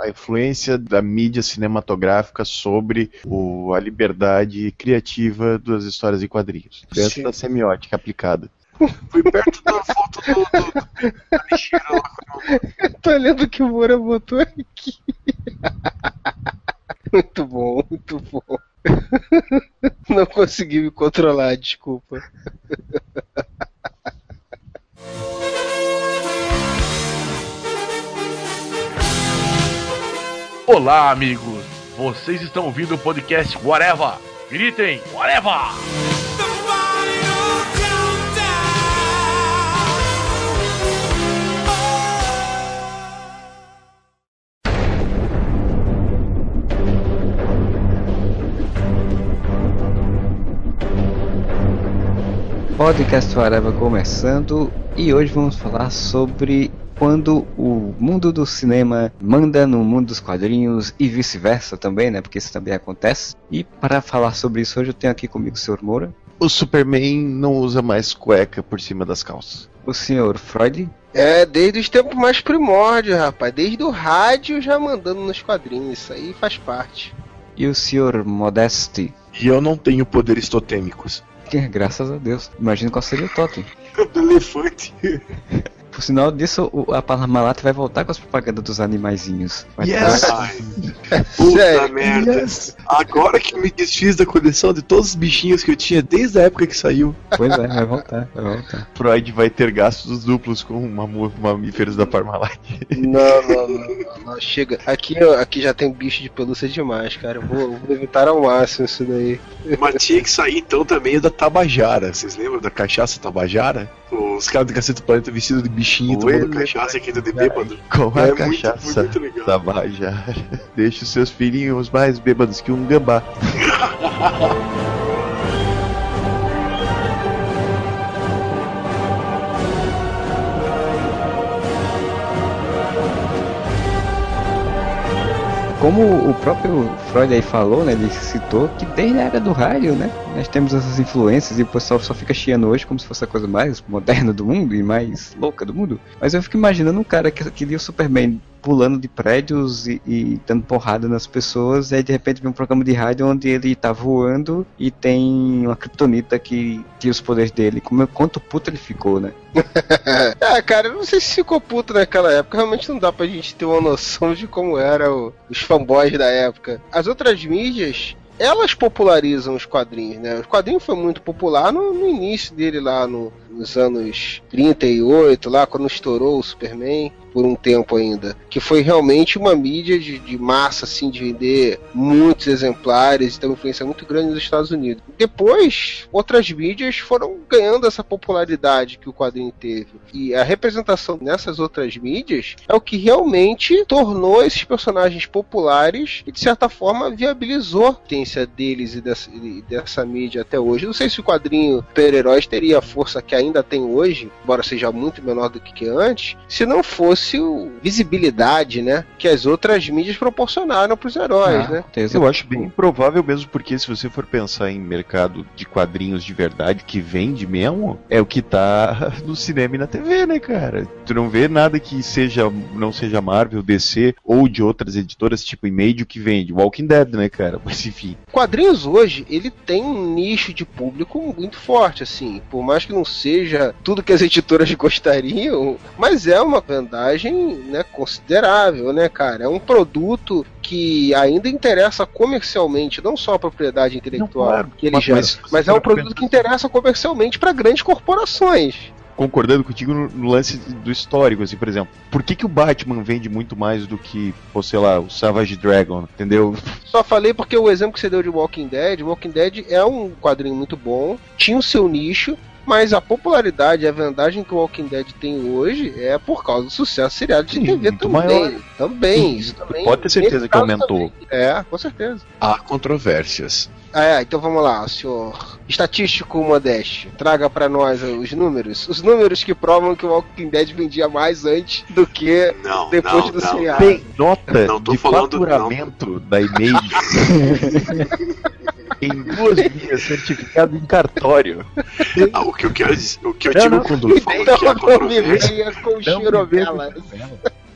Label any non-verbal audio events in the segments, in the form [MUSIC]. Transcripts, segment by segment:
a influência da mídia cinematográfica sobre o, a liberdade criativa das histórias em quadrinhos. Dentro Sim. da semiótica aplicada. [LAUGHS] Fui perto da foto do, do, do lá quando [LAUGHS] Tô olhando o que o Moura botou aqui. [LAUGHS] Muito bom, muito bom. Não consegui me controlar, desculpa. Olá, amigos! Vocês estão ouvindo o podcast Whatever! Gritem, Whatever! Podcast Areva começando e hoje vamos falar sobre quando o mundo do cinema manda no mundo dos quadrinhos e vice-versa também, né? Porque isso também acontece. E para falar sobre isso hoje eu tenho aqui comigo o Sr. Moura, O Superman não usa mais cueca por cima das calças. o Sr. Freud É, desde os tempos mais primórdios, rapaz. Desde o rádio já mandando nos quadrinhos. Isso aí faz parte. e o Sr. Modeste. E eu não tenho poderes totêmicos. [LAUGHS] Graças a Deus. Imagina qual seria o totem. [LAUGHS] Do elefante. [LAUGHS] Por sinal disso, a Parmalat vai voltar com as propagandas dos animaizinhos. Vai Yes! tá- puta merda. Yes. Agora que eu me desfiz da coleção de todos os bichinhos que eu tinha desde a época que saiu. Pois é, vai voltar, vai voltar. Freud vai ter gastos duplos com mamu- mamíferos da Parmalat. Não, não, não, não, não. Chega. Aqui, aqui já tem bicho de pelúcia demais, cara. Eu vou, vou evitar ao máximo isso daí. Mas tinha que sair então também da Tabajara. Vocês lembram da cachaça Tabajara? Os caras do Cacete do Planeta vestidos de bichinho, O tomando ele- cachaça e quinta de bêbado. Com a É muito, cachaça muito legal. Tabajara. Deixe os seus filhinhos mais bêbados que um gambá. [LAUGHS] Como o próprio Freud aí falou, né, ele citou que desde a era do rádio, né, nós temos essas influências e o pessoal só fica chiando hoje como se fosse a coisa mais moderna do mundo e mais louca do mundo. Mas eu fico imaginando um cara que, que lia o Superman pulando de prédios e, e dando porrada nas pessoas, e aí de repente vem um programa de rádio onde ele tá voando e tem uma kryptonita que tinha os poderes dele. Como, quanto puto ele ficou, né? É, [LAUGHS] cara, eu não sei se ficou puto naquela época. Realmente não dá pra gente ter uma noção de como eram os fanboys da época. As outras mídias, elas popularizam os quadrinhos, né? O quadrinho foi muito popular no, no início dele lá no- nos anos 38, lá quando estourou o Superman, por um tempo ainda. Que foi realmente uma mídia de, de massa, assim, de vender muitos exemplares e ter uma influência muito grande nos Estados Unidos. Depois, outras mídias foram ganhando essa popularidade que o quadrinho teve. E a representação nessas outras mídias é o que realmente tornou esses personagens populares e, de certa forma, viabilizou a potência deles e dessa, e dessa mídia até hoje. Não sei se o quadrinho super-heróis teria a força que ainda tem hoje, embora seja muito menor do que antes, se não fosse o visibilidade, né, que as outras mídias proporcionaram para os heróis, Ah, né? Eu acho bem improvável mesmo, porque se você for pensar em mercado de quadrinhos de verdade, que vende mesmo, é o que tá [LAUGHS] no cinema e na TV, né, cara? Tu não vê nada que seja, não seja Marvel, DC ou de outras editoras, tipo Image, que vende. Walking Dead, né, cara? [LAUGHS] Mas enfim. quadrinhos hoje, ele tem um nicho de público muito forte, assim. Por mais que não seja tudo que as editoras [LAUGHS] gostariam, mas é uma vendagem né, considerável, né, cara? É um produto que ainda interessa comercialmente, não só a propriedade intelectual Não, claro. que ele Mas- gera, mas- mas, é um produto que interessa comercialmente para grandes corporações. Concordando contigo no, lance do histórico, assim, por exemplo. Por que, que o Batman vende muito mais do que, pô, sei lá, o Savage Dragon, entendeu? Só falei porque o exemplo que você deu de Walking Dead, Walking Dead é um quadrinho muito bom, tinha o seu nicho, mas a popularidade e a vendagem que o Walking Dead tem hoje é por causa do sucesso seriado de Sim, TV muito também. maior. Também, isso também. Pode ter certeza que aumentou. também. É, com certeza. Há controvérsias. Ah, é, então vamos lá, senhor estatístico Modeste. Traga pra nós os números. Os números que provam que o Walking Dead vendia mais antes do que Não, depois não, do não. seriado. Tem nota Não tô de falando- faturamento da Image [LAUGHS] [LAUGHS] em duas vias, certificado em cartório. [LAUGHS] Ah, o que eu quero dizer, o que eu Não, digo quando eu falo que Então me controvérsia. venha com churumelas.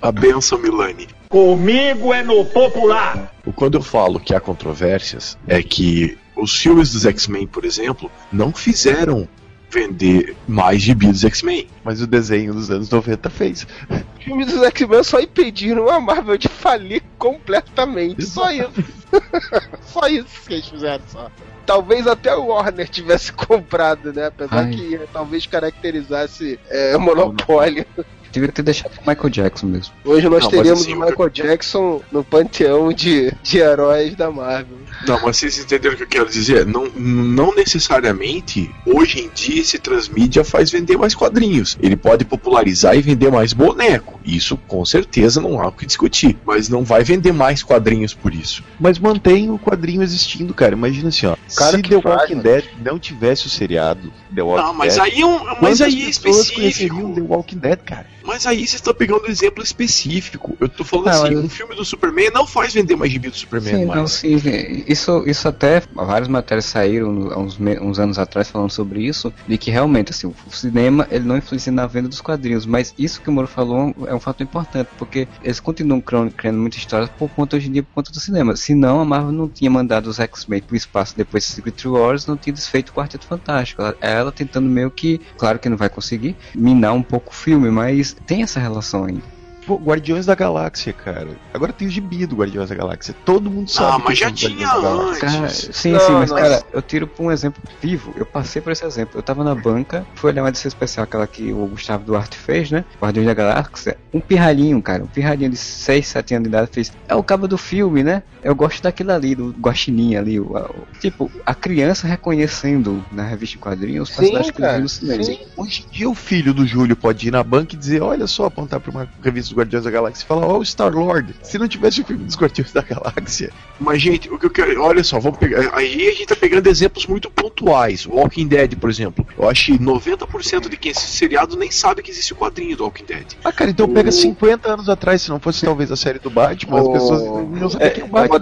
A benção, Milani. Comigo é no popular. Quando eu falo que há controvérsias, é que os filmes dos X-Men, por exemplo, não fizeram vender mais gibi dos X-Men. Mas o desenho dos anos 90 fez. Os filmes dos X-Men só impediram a Marvel de falir completamente. Só isso. [LAUGHS] só isso que eles fizeram só. Talvez até o Warner tivesse [LAUGHS] comprado, né? Apesar Ai. que talvez caracterizasse é, monopólio. Devia ter deixado o Michael Jackson mesmo. Hoje nós Não, teríamos assim, o Michael Jackson no panteão de, de heróis da Marvel. Não, mas vocês entenderam o que eu quero dizer? Não, não necessariamente hoje em dia esse transmídia faz vender mais quadrinhos. Ele pode popularizar e vender mais boneco. Isso com certeza não há o que discutir. Mas não vai vender mais quadrinhos por isso. Mas mantém o quadrinho existindo, cara. Imagina assim, ó. Cara se que The faz, Walking né? Dead não tivesse o seriado The Walking Não, mas Dead, aí é um, mas aí é conheceriam The específico. Walking Dead, cara? Mas aí vocês estão pegando um exemplo específico. Eu tô falando Não, assim, mas- um filme do Superman não faz vender mais gibi do Superman Sim, mais. não, sim. Isso, isso até várias matérias saíram uns, uns anos atrás falando sobre isso, de que realmente assim, o cinema ele não influencia na venda dos quadrinhos, mas isso que o Moro falou é um fato importante, porque eles continuam criando, muitas histórias por conta hoje em dia por conta do cinema. Senão a Marvel não tinha mandado os X-Men pro espaço depois de Secret Wars, não tinha desfeito o Quarteto Fantástico. Ela, ela tentando meio que, claro que não vai conseguir, minar um pouco o filme, mas tem essa relação ainda. Pô, Guardiões da Galáxia, cara. Agora tem o gibi do Guardiões da Galáxia. Todo mundo sabe. Ah, que mas já tinha Guardiões da Galáxia. Cara, antes. sim, Não, sim, mas cara, eu tiro por um exemplo vivo. Eu passei por esse exemplo. Eu tava na banca, fui olhar uma edição especial, aquela que o Gustavo Duarte fez, né? Guardiões da Galáxia. Um pirralhinho, cara. Um pirralhinho de 6, 7 anos de idade fez. É o cabo do filme, né? Eu gosto daquilo ali, do guaxinim ali. O, o- tipo, a criança reconhecendo na revista em quadrinhos os Sim, personagens que no cinema. sim. Hoje em dia o filho do Júlio pode ir na banca e dizer, olha só, apontar pra uma revista dos Guardiões da Galáxia e falar, ó, o Star-Lord. Se não tivesse o filme dos Guardiões da Galáxia. Mas, gente, o que eu quero. Olha só, vamos pegar. Aí a gente tá pegando exemplos muito pontuais. Walking Dead, por exemplo. Eu acho que 90% de quem assiste seriado nem sabe que existe o quadrinho do Walking Dead. Ah, cara, então pega 50 anos atrás, se não fosse talvez a série do Batman, as Oh. pessoas não sabiam que é o Batman.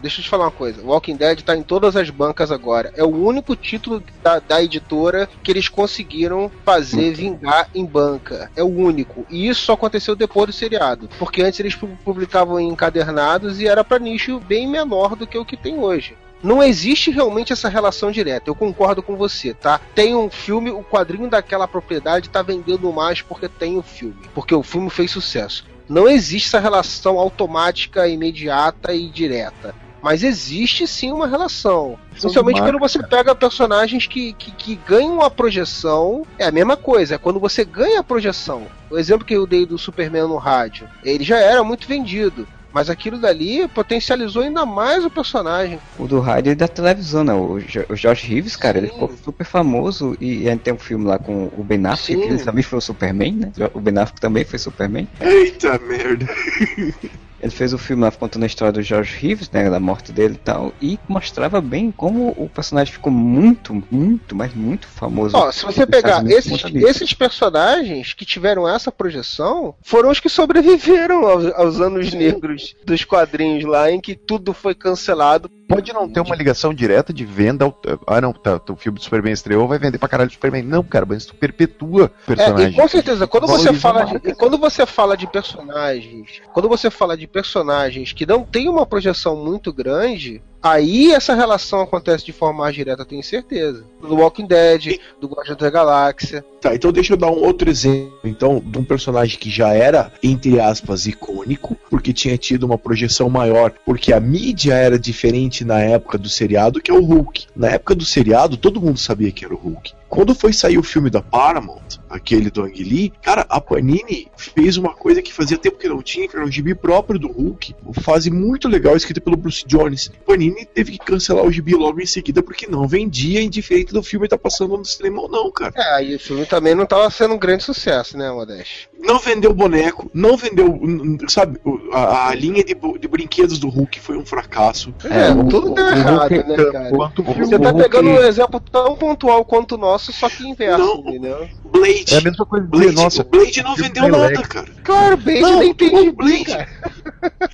Deixa eu te falar uma coisa. Walking Dead tá em todas as bancas agora. É o único título da, da editora que eles conseguiram fazer vingar em banca. É o único. E isso só aconteceu depois do seriado. Porque antes eles pu- publicavam em encadernados e era pra nicho bem menor do que o que tem hoje. Não existe realmente essa relação direta. Eu concordo com você, tá? Tem um filme, o quadrinho daquela propriedade tá vendendo mais porque tem o filme. Porque o filme fez sucesso. Não existe essa relação automática, imediata e direta. Mas existe sim uma relação. Principalmente quando você pega personagens que, que, que ganham a projeção. É a mesma coisa, é quando você ganha a projeção. O exemplo que eu dei do Superman no rádio, ele já era muito vendido. Mas aquilo dali potencializou ainda mais o personagem. O do rádio e da televisão, né? O, Jo- o George Reeves, cara, ele Sim. ficou super famoso e, a gente tem um filme lá com o Ben Affleck, Sim. que ele também foi o Superman, né? O Ben Affleck também foi Superman. Eita merda. [LAUGHS] Ele fez o filme lá contando a história do George Reeves, né? Da morte dele e tal. E mostrava bem como o personagem ficou muito, muito, mas muito famoso. Ó, se você pegar esses, esses personagens que tiveram essa projeção, foram os que sobreviveram aos, aos anos negros dos quadrinhos lá, em que tudo foi cancelado. Pode não ter uma ligação direta de venda. Ao... Ah, não, tá, o filme do Superman estreou, vai vender pra caralho o Superman. Não, cara, mas tu perpetua o É, personagem. e com certeza, quando você fala de, quando você fala de personagens, quando você fala de personagens que não tem uma projeção muito grande, aí essa relação acontece de forma mais direta, tenho certeza. Do Walking Dead, do Guardião da Galáxia. Tá, então deixa eu dar um outro exemplo, então, de um personagem que já era, entre aspas, icônico, porque tinha tido uma projeção maior, porque a mídia era diferente na época do seriado, que é o Hulk. Na época do seriado, todo mundo sabia que era o Hulk. Quando foi sair o filme da Paramount, aquele do Ang Lee, cara, a Panini fez uma coisa que fazia tempo que não tinha, que era um gibi próprio do Hulk. Uma fase muito legal escrita pelo Bruce Jones. Panini teve que cancelar o gibi logo em seguida porque não vendia, indiferente do filme estar passando no cinema ou não, cara. É, aí o filme também não estava sendo um grande sucesso, né, Modeste? Não vendeu boneco, não vendeu, sabe, a, a linha de, de brinquedos do Hulk foi um fracasso. É, o- tudo deu errado, Hulk- né, cara? Quanto Você tá Hulk- pegando um exemplo tão pontual quanto o nosso, só que inverso, Não. entendeu? Blade. É a mesma coisa de Blade, dizer, nossa, o Blade não vendeu nada, Lex. cara. Claro, Blade Não, nem tem Blade. cara.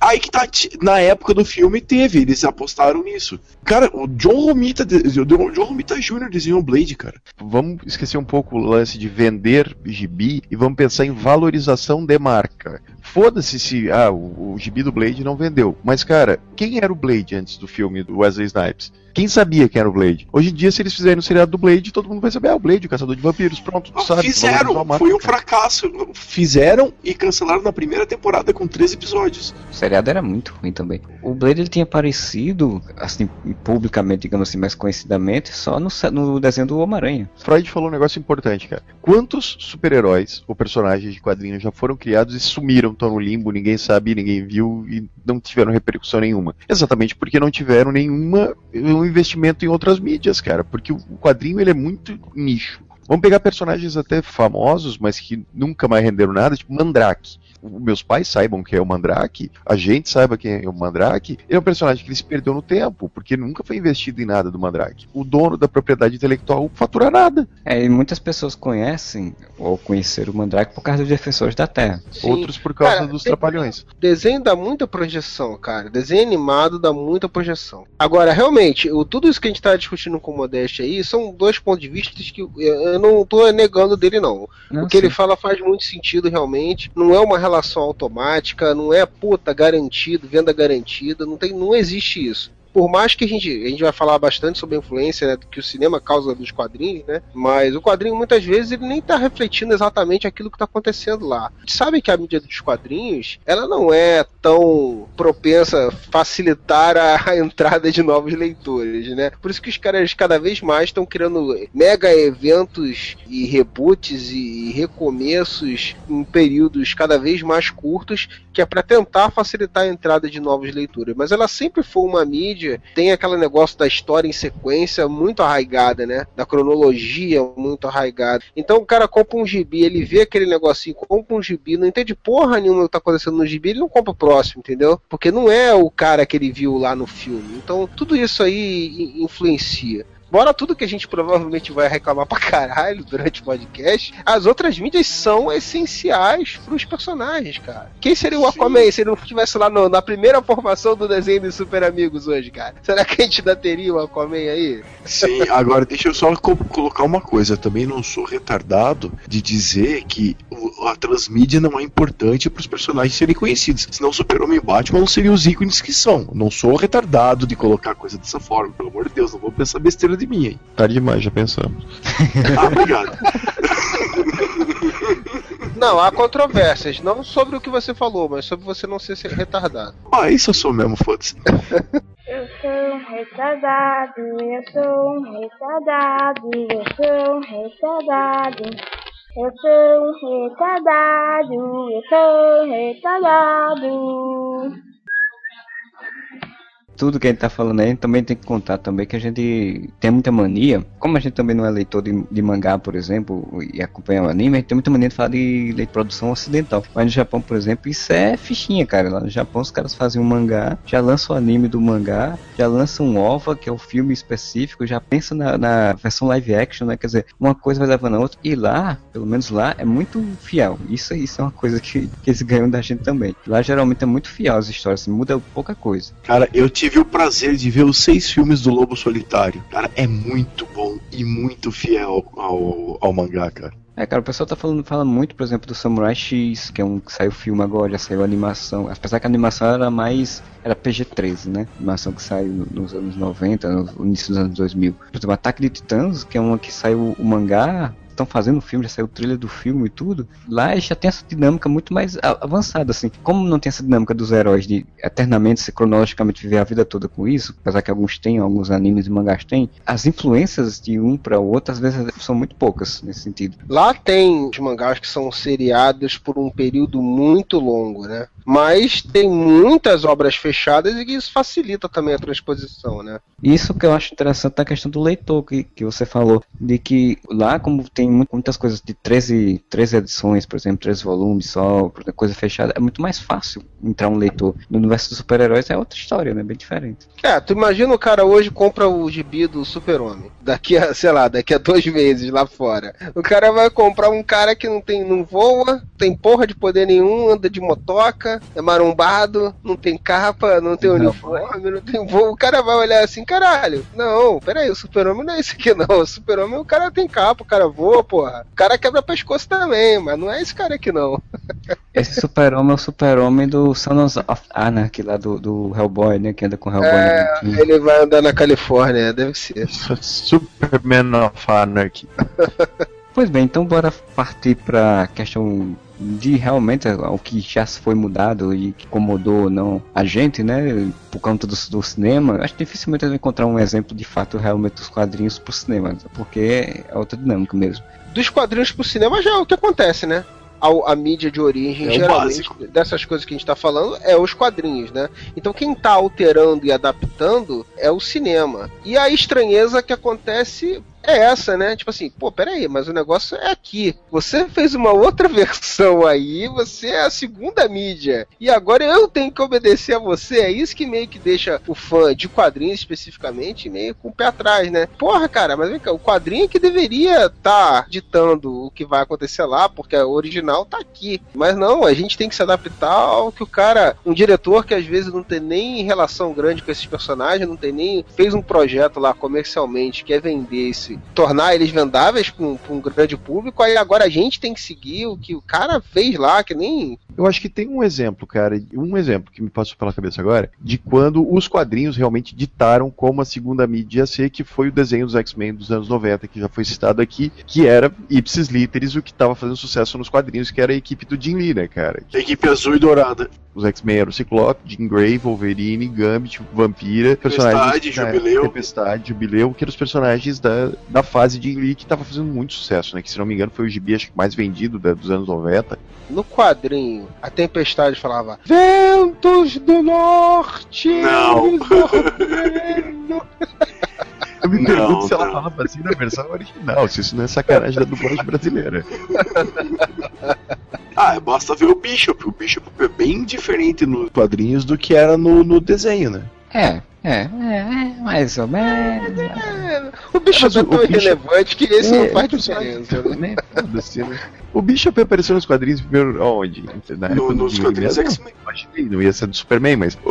Aí que tá, na época do filme teve, eles apostaram nisso. Cara, o John Romita, o John Romita Jr. desenhou o Blade, cara. Vamos esquecer um pouco o lance de vender gibi e vamos pensar em valorização de marca. Foda-se se ah, o, o gibi do Blade não vendeu. Mas, cara, quem era o Blade antes do filme do Wesley Snipes? Quem sabia quem era o Blade? Hoje em dia, se eles fizerem o seriado do Blade, todo mundo vai saber, ah, o Blade, o caçador de vampiros, pronto, Ah, sabe? Fizeram, foi um cara. fracasso. Fizeram e cancelaram na primeira temporada com três episódios. O seriado era muito ruim também. O Blade ele tinha aparecido, assim, publicamente, digamos assim, mais conhecidamente, só no, no desenho do Homem-Aranha. Freud falou um negócio importante, cara. Quantos super-heróis ou personagens de quadrinhos já foram criados e sumiram, estão no limbo, ninguém sabe, ninguém viu e não tiveram repercussão nenhuma? Exatamente porque não tiveram nenhuma um investimento em outras mídias, cara. Porque o quadrinho ele é muito nicho. Vamos pegar personagens até famosos, mas que nunca mais renderam nada, tipo Mandrake. Meus pais saibam quem é o Mandrake, a gente saiba quem é o Mandrake. Ele é um personagem que ele se perdeu no tempo, porque nunca foi investido em nada do Mandrake. O dono da propriedade intelectual fatura nada. É, e muitas pessoas conhecem ou conheceram o Mandrake por causa dos defensores da Terra. Sim. Outros por causa Cara, dos trapalhões. Desenho dá muita projeção, cara. Desenho animado dá muita projeção. Agora, realmente, o, tudo isso que a gente tá discutindo com o Modeste aí são dois pontos de vista que eu, eu não tô negando dele, não. Não, O que ele sim. fala faz muito sentido, realmente. Não é uma relação automática, não é puta garantido, venda garantida, não, tem, não existe isso. Por mais que a gente, a gente vai falar bastante sobre a influência né, que o cinema causa dos quadrinhos, né? Mas o quadrinho muitas vezes ele nem tá refletindo exatamente aquilo que tá acontecendo lá. A gente sabe que a mídia dos quadrinhos, ela não é tão propensa a facilitar a entrada de novos leitores, né? Por isso que os caras cada vez mais estão criando mega eventos e reboots e recomeços em períodos cada vez mais curtos, que é para tentar facilitar a entrada de novos leitores. Mas ela sempre foi uma mídia, tem aquele negócio da história em sequência muito arraigada, né? Da cronologia muito arraigada. Então o cara compra um gibi, ele vê aquele negocinho, compra um gibi, não entende porra nenhuma que tá acontecendo no gibi, ele não compra o próximo, entendeu? Porque não é o cara que ele viu lá no filme. Então tudo isso aí influencia. Embora tudo que a gente provavelmente vai reclamar pra caralho durante o podcast, as outras mídias são essenciais pros personagens, cara. Quem seria o Aquaman se ele não estivesse lá no- na primeira formação do desenho dos Super Amigos hoje, cara? Será que a gente ainda teria o Aquaman aí? Sim, agora deixa eu só co- colocar uma coisa. Também não sou retardado de dizer que a transmídia não é importante para os personagens serem conhecidos. Senão o Super-Homem e Batman não seriam os ícones que são. Não sou retardado de colocar coisa dessa forma. Pelo amor de Deus, não vou pensar besteira de mim, hein? Tarde demais, já pensamos. [LAUGHS] Ah, obrigado. [LAUGHS] Não, há controvérsias, não sobre o que você falou, mas sobre você não ser retardado. Ah, isso eu sou mesmo, foda-se. Eu sou um retardado, eu sou um retardado, eu sou um retardado. Eu sou um retardado, eu sou um retardado. Tudo que a gente tá falando aí, também tem que contar também que a gente tem muita mania, como a gente também não é leitor de, de mangá, por exemplo, e acompanha o anime, a gente tem muita mania de falar de, de produção ocidental. Mas no Japão, por exemplo, isso é fichinha, cara. Lá no Japão os caras fazem um mangá, já lançam o anime do mangá, já lançam um OVA, que é o filme específico, já pensa na, na versão live action, né? Quer dizer, uma coisa vai levando a outra. E lá, pelo menos lá, é muito fiel. Isso, isso é uma coisa que, que eles ganham da gente também. Lá geralmente é muito fiel as histórias, assim, muda pouca coisa. Cara, eu tive o prazer de ver os seis filmes do Lobo Solitário. Cara, é muito bom e muito fiel ao, ao mangá, cara. É, cara, o pessoal tá falando fala muito, por exemplo, do Samurai X, que é um que saiu filme agora, já saiu animação. Apesar que a animação era mais. era PG-13, né? Animação que saiu nos anos 90, no início dos anos 2000. Por exemplo, Ataque de Titãs, que é uma que saiu o mangá. Estão fazendo o filme, já saiu o trailer do filme e tudo. Lá já tem essa dinâmica muito mais avançada, assim. Como não tem essa dinâmica dos heróis de eternamente, se cronologicamente viver a vida toda com isso, apesar que alguns têm, alguns animes e mangás têm, as influências de um para o outro às vezes são muito poucas nesse sentido. Lá tem os mangás que são seriados por um período muito longo, né? Mas tem muitas obras fechadas e isso facilita também a transposição, né? Isso que eu acho interessante na questão do leitor que, que você falou, de que lá, como tem mu- muitas coisas de 13, 13 edições, por exemplo, 13 volumes só, coisa fechada, é muito mais fácil entrar um leitor. No universo dos super-heróis é outra história, né? Bem diferente. É, tu imagina o cara hoje compra o gibi do Super-Homem. Daqui a, sei lá, daqui a dois meses lá fora. O cara vai comprar um cara que não tem, não voa, tem porra de poder nenhum, anda de motoca, é marombado, não tem capa, não tem Não. uniforme, não tem voo. O cara vai olhar assim, caralho, não, peraí, o Super-Homem não é esse aqui não. O Super-Homem, o cara tem capa, o cara voa, porra. O cara quebra pescoço também, mas não é esse cara aqui não. [LAUGHS] Esse super-homem é o super-homem do Sons of Anarchy, lá do, do Hellboy, né? Que anda com o Hellboy É, ele vai andar na Califórnia, deve ser. Superman of Anarchy. Pois bem, então bora partir pra questão de realmente o que já foi mudado e que incomodou ou não a gente, né? Por conta do, do cinema. Acho que dificilmente eu vou encontrar um exemplo de fato realmente dos quadrinhos pro cinema, porque é outra dinâmica mesmo. dos quadrinhos pro cinema já é o que acontece, né? A, a mídia de origem, É geralmente, básico. dessas coisas que a gente tá falando, é os quadrinhos, né? Então quem tá alterando e adaptando é o cinema. E a estranheza que acontece é essa, né? Tipo assim, pô, peraí, mas o negócio é aqui. Você fez uma outra [LAUGHS] versão aí, você é a segunda mídia. E agora eu tenho que obedecer a você. É isso que meio que deixa o fã de quadrinhos especificamente meio com o pé atrás, né? Porra, cara, mas vem cá, o quadrinho é que deveria estar ditando o que vai acontecer lá, porque o original tá aqui. Mas não, a gente tem que se adaptar ao que o cara, um diretor que às vezes não tem nem relação grande com esses personagens, não tem nem. fez um projeto lá comercialmente, quer vender esse, tornar eles vendáveis para um, pra um grande público, aí agora a gente tem que seguir o que o cara fez lá, que nem. Eu acho que tem um exemplo, cara, um exemplo que me passou pela cabeça agora, de quando os quadrinhos realmente ditaram como a segunda mídia ia ser, que foi o desenho dos X-Men dos anos 90, que já foi citado aqui, que era ipsis literis o que estava fazendo sucesso nos quadrinhos, que era a equipe do Jim Lee, né, cara? Equipe azul e dourada. Os X-Men eram o Ciclope, Jean Grey, Wolverine, Gambit, Vampira, Tempestade, personagens- Jubileu. Tempestade, Jubileu, que eram os personagens da, da fase de Lee que tava fazendo muito sucesso, né? Que se não me engano foi o gibi acho que mais vendido da- dos anos 90. No quadrinho, a tempestade falava: Ventos do Norte! Não. eles [LAUGHS] ordenam." Eu me Não, pergunto se ela não. falava assim na versão original, se isso não é sacanagem da dublagem brasileira. [LAUGHS] Ah, basta ver o Bishop. O Bishop é bem diferente nos quadrinhos do que era no, no desenho, né? É, é, é, é, mais ou menos. É, o bicho Mas é o- tão o bicho- irrelevante que esse não É, faz o personagem- diferença. né? né? O Bishop apareceu nos quadrinhos primeiro onde? Na No- nos quadrinhos? X-Men. Imaginei, não ia ser do Superman, mas. [LAUGHS] [LAUGHS]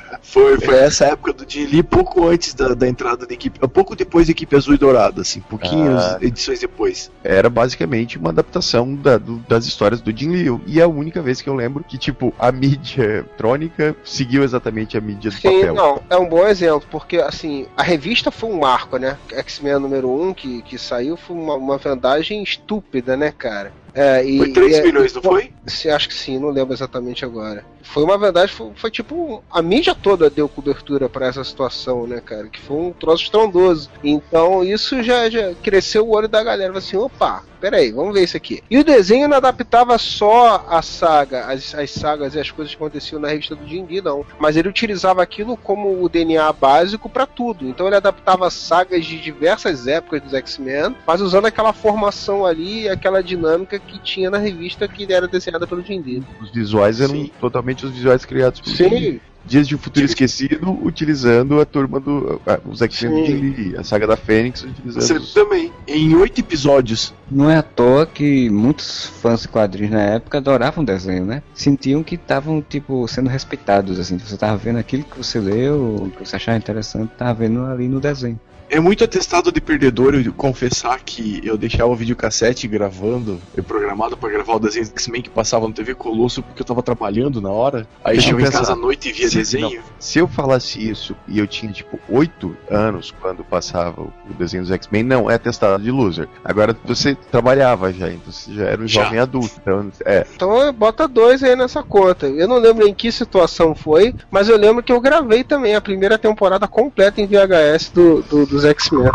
[LAUGHS] Foi, foi essa época do Lee, pouco antes da, da entrada da equipe. Pouco depois da equipe azul e dourada, assim, pouquinhas Ah. edições depois. era basicamente uma adaptação da- do- das histórias do Jim Lee. E é a única vez que eu lembro que, tipo, a mídia eletrônica seguiu exatamente a mídia do Sim, papel. não, é um bom exemplo, porque assim, a revista foi um marco, né? X-Men número 1 que, que saiu foi uma, uma vendagem estúpida, né, cara? É, e, Foi 3 e é- milhões, não foi? Sim, acho que sim, não lembro exatamente agora. Foi uma verdade, foi, foi tipo. A mídia toda deu cobertura pra essa situação, né, cara? Que foi um troço estrondoso. Então isso já, já cresceu o olho da galera. Assim, opa, peraí, vamos ver isso aqui. E o desenho não adaptava só a saga, as, as sagas e as coisas que aconteciam na revista do Jim Lee, não. Mas ele utilizava aquilo como o DNA básico pra tudo. Então ele adaptava sagas de diversas épocas dos X-Men, mas usando aquela formação ali, aquela dinâmica que tinha na revista que era desenhada pelo Jim Lee. Os visuais eram Sim. totalmente os visuais criados por Jim. Sim, Dias de um Futuro Esquecido, utilizando a turma do. ah, os X-Men Lee. A saga da Fênix, utilizando. Você os- também. Em oito episódios. Não é à toa que muitos fãs de quadrinhos na época adoravam o desenho, né? Sentiam que estavam, tipo, sendo respeitados, assim. Você tava vendo aquilo que você leu, que você achava interessante, tava vendo ali no desenho. É muito atestado de perdedor eu confessar que eu deixava o videocassete gravando, eu programado pra gravar o desenho do X-Men que passava no TV Colosso porque eu tava trabalhando na hora. Aí eu chegava em casa à noite e via Sim, desenho. Se eu falasse isso e eu tinha, tipo, 8 anos quando passava o desenho dos X-Men, não, é testado de loser. Agora você trabalhava já, então você já era um Já. jovem adulto. Então, é. então bota dois aí nessa conta. Eu não lembro em que situação foi, mas eu lembro que eu gravei também a primeira temporada completa em VHS do, do- dos X-Men.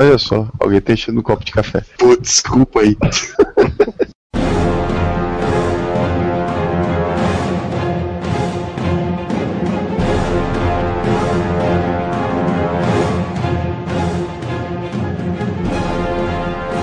Olha só, alguém tá enchendo um copo de café. Pô, desculpa aí.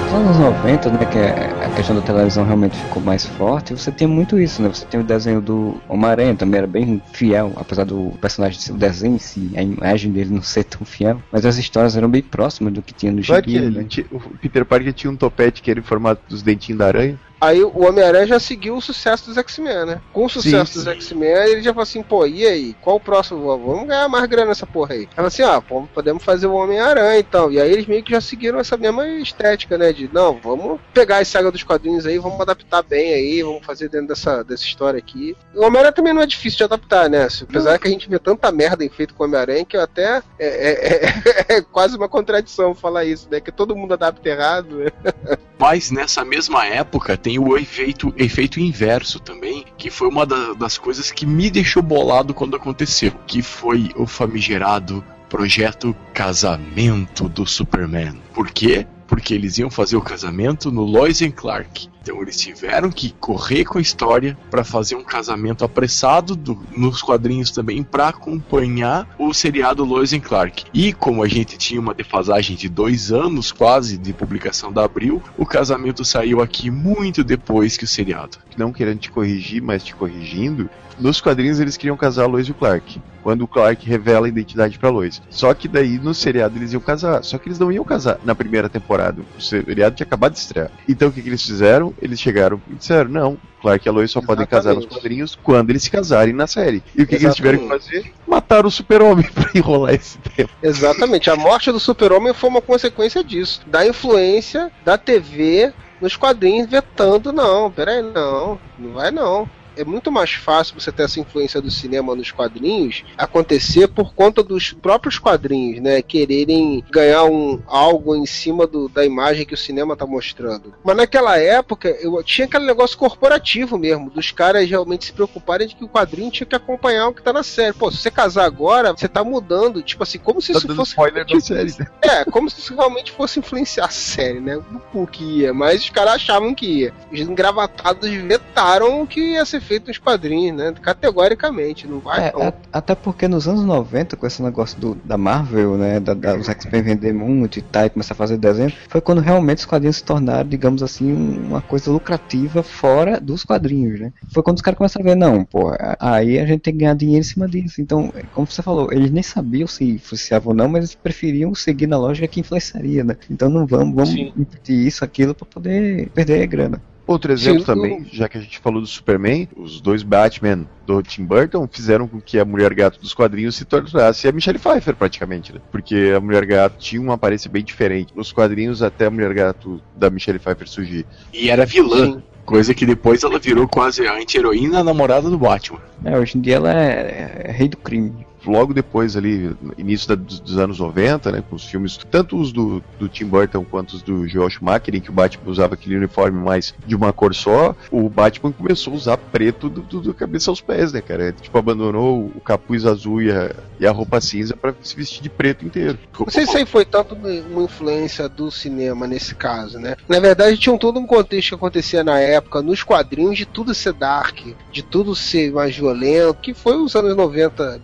Nos anos 90, né, que é- questão da televisão realmente ficou mais forte, você tem muito isso, né? Você tem o desenho do Homem-Aranha, também era bem fiel, apesar do personagem, ser- o desenho em si, a imagem dele não ser tão fiel, mas as histórias eram bem próximas do que tinha no gibi, né? o Peter Parker tinha um topete que era em formato dos dentinhos da aranha. Aí o Homem-Aranha já seguiu o sucesso dos X-Men, né? Com o sucesso Sim, dos. X-Men, ele já falou assim, pô, e aí? Qual o próximo? Vamos ganhar mais grana nessa porra aí. Aí falou assim, ah, podemos fazer o Homem-Aranha e tal. E aí eles meio que já seguiram essa mesma estética, né? De, não, vamos pegar a saga dos quadrinhos aí, vamos adaptar bem aí, vamos fazer dentro dessa, dessa história aqui. O Homem-Aranha também não é difícil de adaptar, né? Apesar que a gente vê tanta merda em feito com o Homem-Aranha que eu até é, é- é- [LAUGHS] é quase uma contradição falar isso, né? Que todo mundo adapta errado, né? [LAUGHS] Mas nessa mesma época tem o efeito, efeito inverso também, que foi uma da- das coisas que me deixou bolado quando aconteceu, que foi o famigerado projeto Casamento do Superman. Por quê? Porque eles iam fazer o casamento no Lois and Clark. Então eles tiveram que correr com a história para fazer um casamento apressado do- nos quadrinhos também para acompanhar o seriado Lois and Clark. E como a gente tinha uma defasagem de dois anos quase de publicação da Abril, o casamento saiu aqui muito depois que o seriado. Não querendo te corrigir, mas te corrigindo. Nos quadrinhos eles queriam casar a Lois e o Clark. Quando o Clark revela a identidade pra Lois. Só que daí no seriado eles iam casar. Só que eles não iam casar na primeira temporada. O seriado tinha acabado de estrear. Então o que, que eles fizeram? Eles chegaram e disseram: não, Clark e a Lois só podem casar nos quadrinhos quando eles se casarem na série. E o que, que eles tiveram que fazer? Matar o super-homem [LAUGHS] pra enrolar esse tempo. Exatamente. A morte do Super-Homem foi uma consequência disso. Da influência da TV nos quadrinhos vetando, não, peraí, não, não vai não. É muito mais fácil você ter essa influência do cinema nos quadrinhos acontecer por conta dos próprios quadrinhos, né? Quererem ganhar um, algo em cima do- da imagem que o cinema tá mostrando. Mas naquela época, eu tinha aquele negócio corporativo mesmo, dos caras realmente se preocuparem de que o quadrinho tinha que acompanhar o que tá na série. Pô, se você casar agora, você tá mudando, tipo assim, como se Tá isso fosse spoiler da série, né? [LAUGHS] é, como se isso realmente fosse influenciar a série, né? O que ia, mas os caras achavam que ia. Os engravatados vetaram que ia ser feito nos quadrinhos, né? Categoricamente, não vai É, não. a- até porque nos anos 90, com esse negócio do, da Marvel, né, da, da, os X-Men vender muito e tal, e começar a fazer desenho, foi quando realmente os quadrinhos se tornaram, digamos assim, um- uma coisa lucrativa fora dos quadrinhos, né? Foi quando os caras começaram a ver, não, pô, a- aí a gente tem que ganhar dinheiro em cima disso. Então, como você falou, eles nem sabiam se influenciava ou não, mas eles preferiam seguir na lógica que influenciaria, né? Então não vamos, vamos Sim. impedir isso, aquilo, pra poder perder grana. Outro exemplo Sim, também, o- já que a gente falou do Superman, os dois Batman do Tim Burton fizeram com que a Mulher Gato dos quadrinhos se tornasse a Michelle Pfeiffer praticamente, né? Porque a Mulher Gato tinha uma aparência bem diferente nos quadrinhos até a Mulher Gato da Michelle Pfeiffer surgir. E era vilã, Sim. coisa que depois ela virou quase a anti-heroína namorada do Batman. É, hoje em dia ela é, é rei do crime. Logo depois ali, início da- dos, dos anos 90, né, com os filmes, tanto os do, do Tim Burton quanto os do Joel Schumacher, em que o Batman usava aquele uniforme mais de uma cor só, o Batman começou a usar preto do, do- do cabeça aos pés, né, cara? Tipo, abandonou o capuz azul e a, e a roupa cinza pra se vestir de preto inteiro. Não sei se aí foi tanto uma influência do cinema nesse caso, né? Na verdade, tinha todo um contexto que acontecia na época, nos quadrinhos, de tudo ser dark, de tudo ser mais violento, que foi os anos 90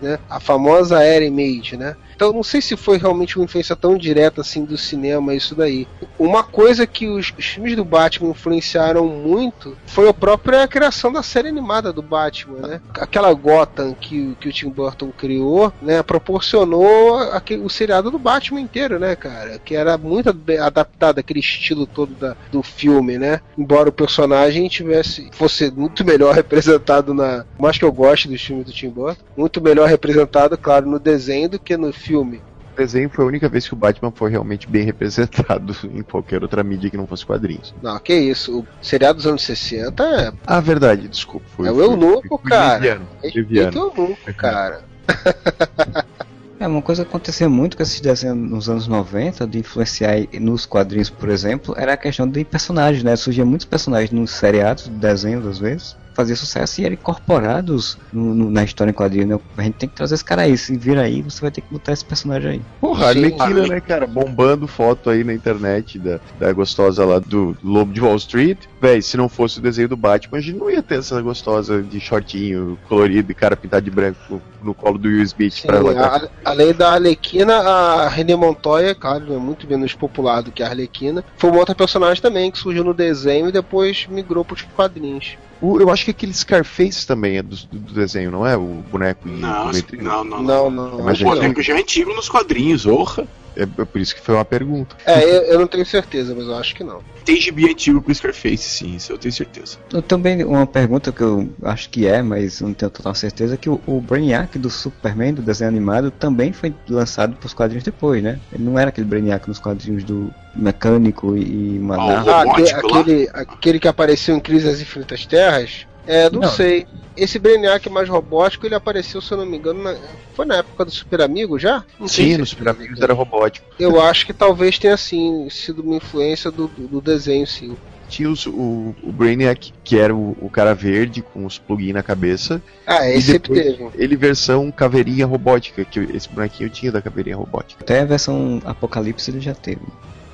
né? A famosa era image, né? Então, não sei se foi realmente uma influência tão direta assim do cinema, isso daí. Uma coisa que os, os filmes do Batman influenciaram muito foi a própria criação da série animada do Batman, né? Aquela Gotham que, que o Tim Burton criou, né? Proporcionou aquele, o seriado do Batman inteiro, né, cara? Que era muito adaptado aquele estilo todo da, do filme, né? Embora o personagem tivesse fosse muito melhor [LAUGHS] representado na, mais que eu gosto dos filmes do Tim Burton, muito melhor representado, claro, no desenho do que no filme. O desenho foi a única vez que o Batman foi realmente bem representado [LAUGHS] em qualquer outra mídia que não fosse quadrinhos. Não, que isso. O seriado dos anos 60 é, Ah, verdade, desculpa. Foi, é o eunuco, foi cara. Respeita leviano. o eunuco, cara. É, uma coisa que acontecia muito com esses desenhos nos anos 90, de influenciar nos quadrinhos, por exemplo, era a questão de personagens, né? Surgiam muitos personagens nos seriados, desenhos às vezes, fazia sucesso e eram incorporados no- no- na história em quadrinho, né? A gente tem que trazer esse cara aí. Se vir aí, você vai ter que botar esse personagem aí. Porra, Sim, Arlequina, Arle- né, cara? Bombando foto aí na internet da, da gostosa lá do Lobo de Wall Street. Véi, se não fosse o desenho do Batman, a gente não ia ter essa gostosa de shortinho colorido e cara pintado de branco no colo do Will Smith Sim, pra lá. a- além da Arlequina, a René Montoya, claro, é muito menos popular do que a Arlequina, foi uma outra personagem também que surgiu no desenho e depois migrou pros quadrinhos. O- eu acho que aquele Scarface também é do, do desenho, não é? O boneco em Não, geometria. não, não. Não, não, Mas O boneco já é antigo nos quadrinhos, orra. É, é por isso que foi uma pergunta. É, eu, eu não tenho certeza, mas eu acho que não. Tem gibi antigo com o Scarface, sim, isso eu tenho certeza. Eu também, uma pergunta que eu acho que é, mas não tenho total certeza, que o, o Brainiac do Superman, do desenho animado, também foi lançado pros quadrinhos depois, né? Ele não era aquele Brainiac nos quadrinhos do Mecânico e, e Manar. Ah, robótico aque- lá? aquele, aquele que apareceu em Crise das Infinitas Terras? É, não, Não. sei. Esse Brainiac mais robótico, ele apareceu, se eu não me engano, na- foi na época do Super Amigo já? Não Sim, se- nos Super Amigos era robótico. Eu acho que talvez tenha, sim, sido uma influência do, do, desenho, sim. Tinha os- o, o Brainiac, que era o, o cara verde com os plugins na cabeça. Ah, E esse sempre teve. Ele versão caveirinha robótica, que esse bonequinho tinha da caveirinha robótica. Até a versão Apocalipse ele já teve.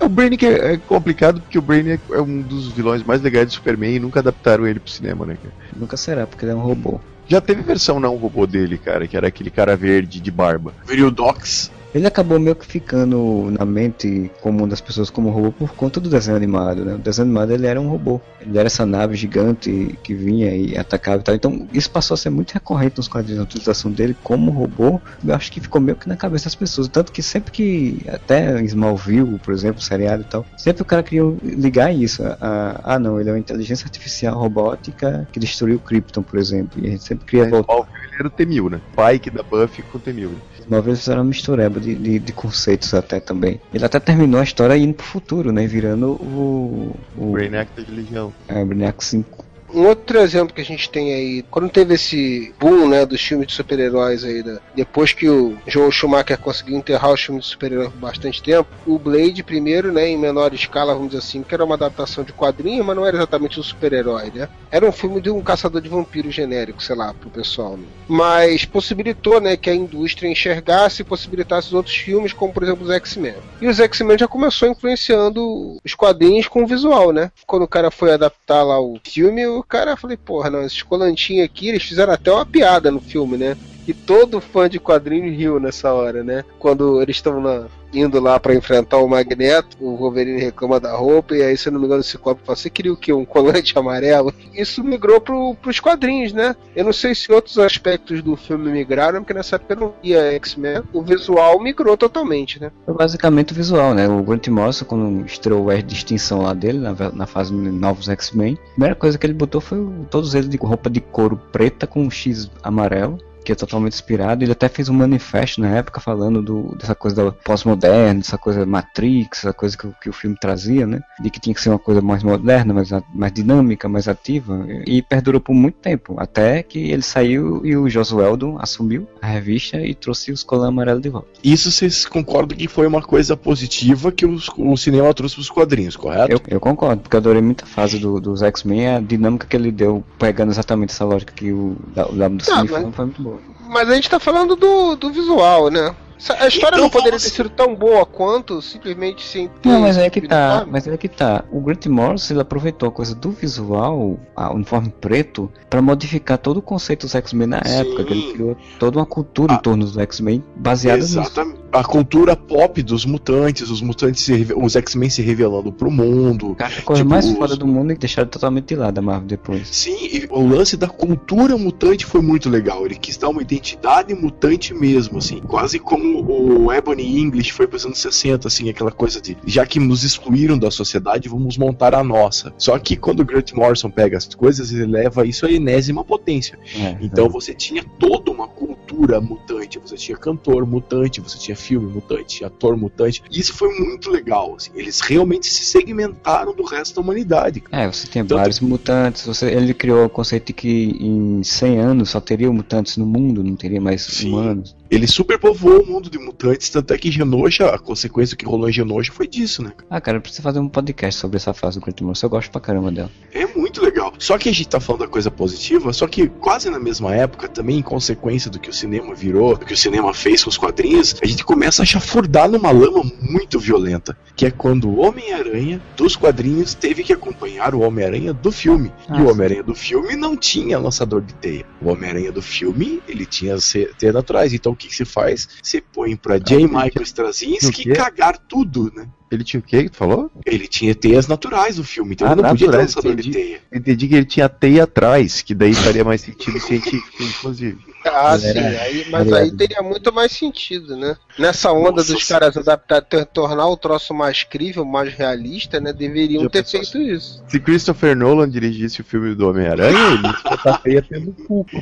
O Brainiac é, é complicado porque o Brainiac é um dos vilões mais legais do Superman e nunca adaptaram ele pro cinema, né, cara? Nunca será, porque ele é um robô. Já teve versão não robô dele, cara, que era aquele cara verde de barba. Virildox. Ele acabou meio que ficando na mente comum das pessoas como robô por conta do desenho animado, né? O desenho animado ele era um robô. Ele era essa nave gigante que vinha e atacava e tal. Então isso passou a ser muito recorrente nos quadrinhos, a utilização dele como robô. Eu acho que ficou meio que na cabeça das pessoas. Tanto que sempre que, até em Smallville, por exemplo, seriado e tal, sempre o cara queria ligar isso. A, ah não, ele é uma inteligência artificial robótica que destruiu o Krypton, por exemplo. E a gente sempre queria voltar. Smallville, era o T-1000, né? Pai que dá Buffy com o T-1000. né? Uma vez fizeram uma mistureba de, de, de conceitos até também. Ele até terminou a história indo pro futuro, né? Virando o. O Brainiac da Legião. é, Brainiac 5. Um outro exemplo que a gente tem aí, quando teve esse boom, né, dos filmes de super-heróis aí, né, depois que o Joel Schumacher conseguiu enterrar os filmes de super-heróis por bastante tempo, o Blade primeiro, né, em menor escala, vamos dizer assim, que era uma adaptação de quadrinho, mas não era exatamente um super-herói, né? Era um filme de um caçador de vampiros genérico, sei lá, pro pessoal, né? Mas possibilitou, né, que a indústria enxergasse e possibilitasse os outros filmes, como por exemplo os X-Men. E os X-Men já começou influenciando os quadrinhos com o visual, né? Quando o cara foi adaptar lá o filme, o cara falei, porra, não, esses colantinhos aqui, eles fizeram até uma piada no filme, né? E todo fã de quadrinho riu nessa hora, né? Quando eles estão na- indo lá pra enfrentar o Magneto, o Wolverine reclama da roupa, e aí, se não me engano, o Ciclope fala, você queria o quê? Um colante [LAUGHS] amarelo? Isso migrou pro, pros quadrinhos, né? Eu não sei se outros aspectos do filme migraram, porque nessa época não X-Men. O visual migrou totalmente, né? Foi basicamente o visual, né? O Grant Morrison, quando estreou de extinção lá dele, na, na fase Novos X-Men, a primeira coisa que ele botou foi todos eles de roupa de couro preta com um X amarelo. Que é totalmente inspirado. Ele até fez um manifesto na época falando do, dessa coisa da pós-moderna, dessa coisa Matrix, essa coisa que, o- que o filme trazia, né? De que tinha que ser uma coisa mais moderna, mais, mais dinâmica, mais ativa. E perdurou por muito tempo. Até que ele saiu e o Joss Whedon assumiu a revista e trouxe os colãs amarelos de volta. Isso vocês concordam que foi uma coisa positiva que os- o cinema trouxe pros quadrinhos, correto? Eu, eu concordo, porque eu adorei muita fase do- dos X-Men, a dinâmica que ele deu, pegando exatamente essa lógica que o da- o do mas- falou, foi muito boa. Mas a gente tá falando do, do visual, né? A história Então não poderia ter vamos- sido tão boa quanto simplesmente sem ter. Não, mas é que tá, uniforme. mas é que tá. O Grant Morrison ele aproveitou a coisa do visual, a o uniforme preto, pra modificar todo o conceito dos X-Men na Sim. época. Que ele criou toda uma cultura Ah. em torno dos X-Men baseada nisso. Exatamente. A cultura pop dos mutantes, os mutantes, se os X-Men se revelando pro mundo. Cara, a coisa Tipo, mais os- foda do mundo e deixaram totalmente de lado a Marvel depois. Sim, e o lance da cultura mutante foi muito legal. Ele quis dar uma identidade mutante mesmo, assim. Quase como o Ebony English foi pros anos 60, assim, aquela coisa de já que nos excluíram da sociedade, vamos montar a nossa. Só que quando o Grant Morrison pega as coisas, ele leva isso à enésima potência. É, Então você tinha toda uma cultura mutante. Você tinha cantor mutante, você tinha filme mutante, ator mutante. E isso foi muito legal. assim. Eles realmente se segmentaram do resto da humanidade. cara. É, você tinha Tanto- vários mutantes. Você, ele criou o conceito de que em 100 anos só teria mutantes no mundo, não teria mais Sim. humanos. Ele superpovoou o mundo de mutantes, tanto é que Genosha, a consequência que rolou em Genosha foi disso, né? Ah, cara, precisa fazer um podcast sobre essa fase do Grant Morrison. Eu gosto pra caramba dela. É muito legal. Só que a gente tá falando da coisa positiva, só que quase na mesma época, também em consequência do que o cinema virou, do que o cinema fez com os quadrinhos, a gente começa a chafurdar numa lama muito violenta, que é quando o Homem-Aranha dos quadrinhos teve que acompanhar o Homem-Aranha do filme. Ah, e o. Homem-Aranha do filme não tinha lançador de teia. O Homem-Aranha do filme, ele tinha teias naturais. Então o que, que se faz? Você põe pra J. ele Michael Straczynski cagar tudo, né? Ele tinha o quê que tu falou? Ele tinha teias naturais no filme, então Ah, ele não podia ter naturais, lançador de entendi. teia. Eu entendi que ele tinha teia atrás, que daí faria mais sentido científico, inclusive. Ah, sim, aí, mas aí teria muito mais sentido, né? Nessa onda Nossa dos caras adaptar, ter- tornar o troço mais crível, mais realista, né? Deveriam Já ter pensou feito isso. Se Christopher Nolan dirigisse o filme do Homem-Aranha, ele ia botar teia pelo cu. [LAUGHS]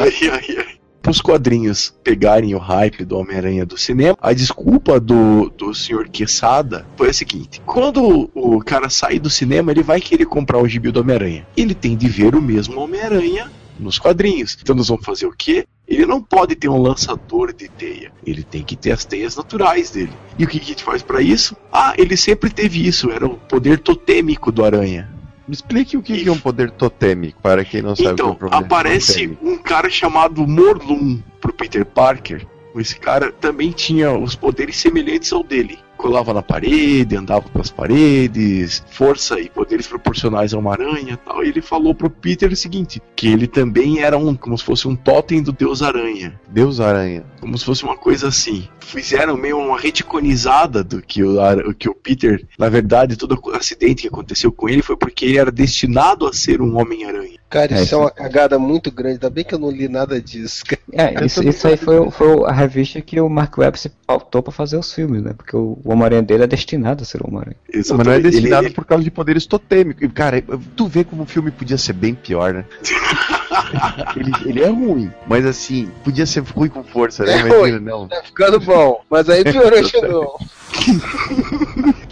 Ai, ai, ai. Os quadrinhos pegarem o hype do Homem-Aranha do cinema, a desculpa do, do senhor Quesada foi a seguinte: quando o cara sair do cinema, ele vai querer comprar o gibi do Homem-Aranha. Ele tem de ver o mesmo Homem-Aranha nos quadrinhos. Então nós vamos fazer o quê? Ele não pode ter um lançador de teia. Ele tem que ter as teias naturais dele. E o que a gente faz pra isso? Ah, ele sempre teve isso. Era o poder totêmico do Aranha. Me explique o que que é um poder totêmico, para quem não sabe o que é Então, aparece totêmico. um cara chamado Morlun pro Peter Parker. Esse cara também tinha os poderes semelhantes ao dele. Colava na parede, andava pelas paredes, força e poderes proporcionais a uma aranha e tal. E ele falou pro Peter o seguinte: que ele também era um, como se fosse um totem do Deus Aranha. Deus Aranha. Como se fosse uma coisa assim. Fizeram meio uma reticonizada do que o, que o Peter, na verdade, todo o acidente que aconteceu com ele foi porque ele era destinado a ser um Homem-Aranha. Cara, É, isso é uma cagada muito grande. Ainda bem que eu não li nada disso, cara. É, isso, isso aí foi, foi a revista que o Mark Webb se pautou pra fazer os filmes, né? Porque o Homem-Aranha dele é destinado a ser o Homem-Aranha. Mas não é destinado Ele- por causa de poderes totêmicos. Cara, tu vê como o filme podia ser bem pior, né? [LAUGHS] ele, ele é ruim, mas assim, podia ser ruim com força, né? É Imagina, ruim. não. Tá ficando bom. Mas aí piorou de [LAUGHS] novo.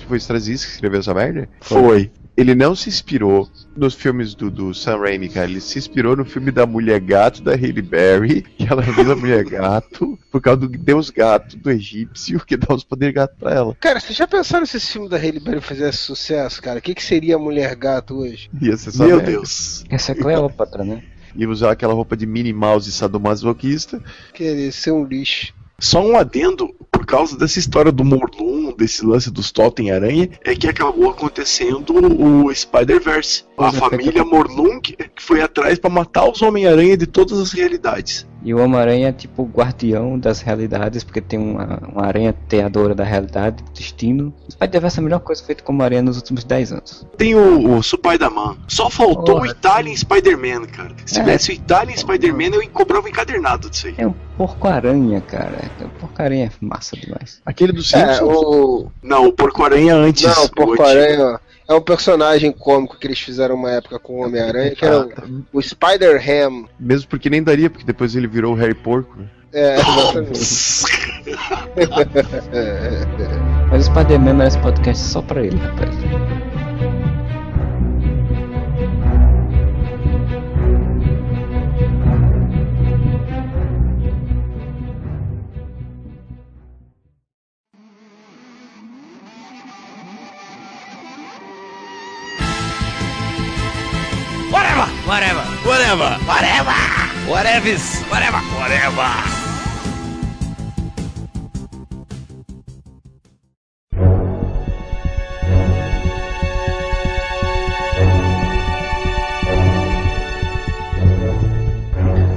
Foi o Straczynski que escreveu essa merda? Foi. Ele não se inspirou nos filmes do, do Sam Raimi, cara. Ele se inspirou no filme da Mulher Gato, da Halle Berry. [LAUGHS] E ela viu a Mulher Gato por causa do Deus Gato, do egípcio, que dá os poderes gato pra ela. Cara, vocês já pensaram se esse filme da Halle Berry fizesse sucesso, cara? O que, que seria a Mulher Gato hoje? Ia ser só Meu merda. Deus. Essa é Cleópatra, né? Ia usar aquela roupa de Minnie Mouse sadomasoquista. Querer ser um lixo. Só um adendo, por causa dessa história do Morlun, desse lance dos Totem Aranha, é que acabou acontecendo o Spider-Verse. A é, família Morlun que que foi atrás pra matar os Homem-Aranha de todas as realidades. E o Homem-Aranha é tipo o guardião das realidades, porque tem uma, uma aranha teadora da realidade, do destino. O Spider-Verse é a melhor coisa feita como aranha nos últimos 10 anos. Tem o, o Spider-Man. Só faltou o Porra, Italian Spider-Man, cara. Se É. tivesse o Italian Spider-Man, eu comprava um encadernado disso aí. É um porco-aranha, cara. É um porco-aranha é massa demais. Aquele do É, Simpsons. o. Não, o Porco-Aranha antes. Não, o. Porco-Aranha é um personagem cômico que eles fizeram uma época com o Homem-Aranha, que era Ah, o, tá. o Spider-Ham. Mesmo porque nem daria, porque depois ele virou o Harry Porco. né? É, exatamente. [LAUGHS] Mas o Spider-Man merece podcast só pra ele, rapaz. Whatever, whatever, whatever, whatever, whatever, whatever,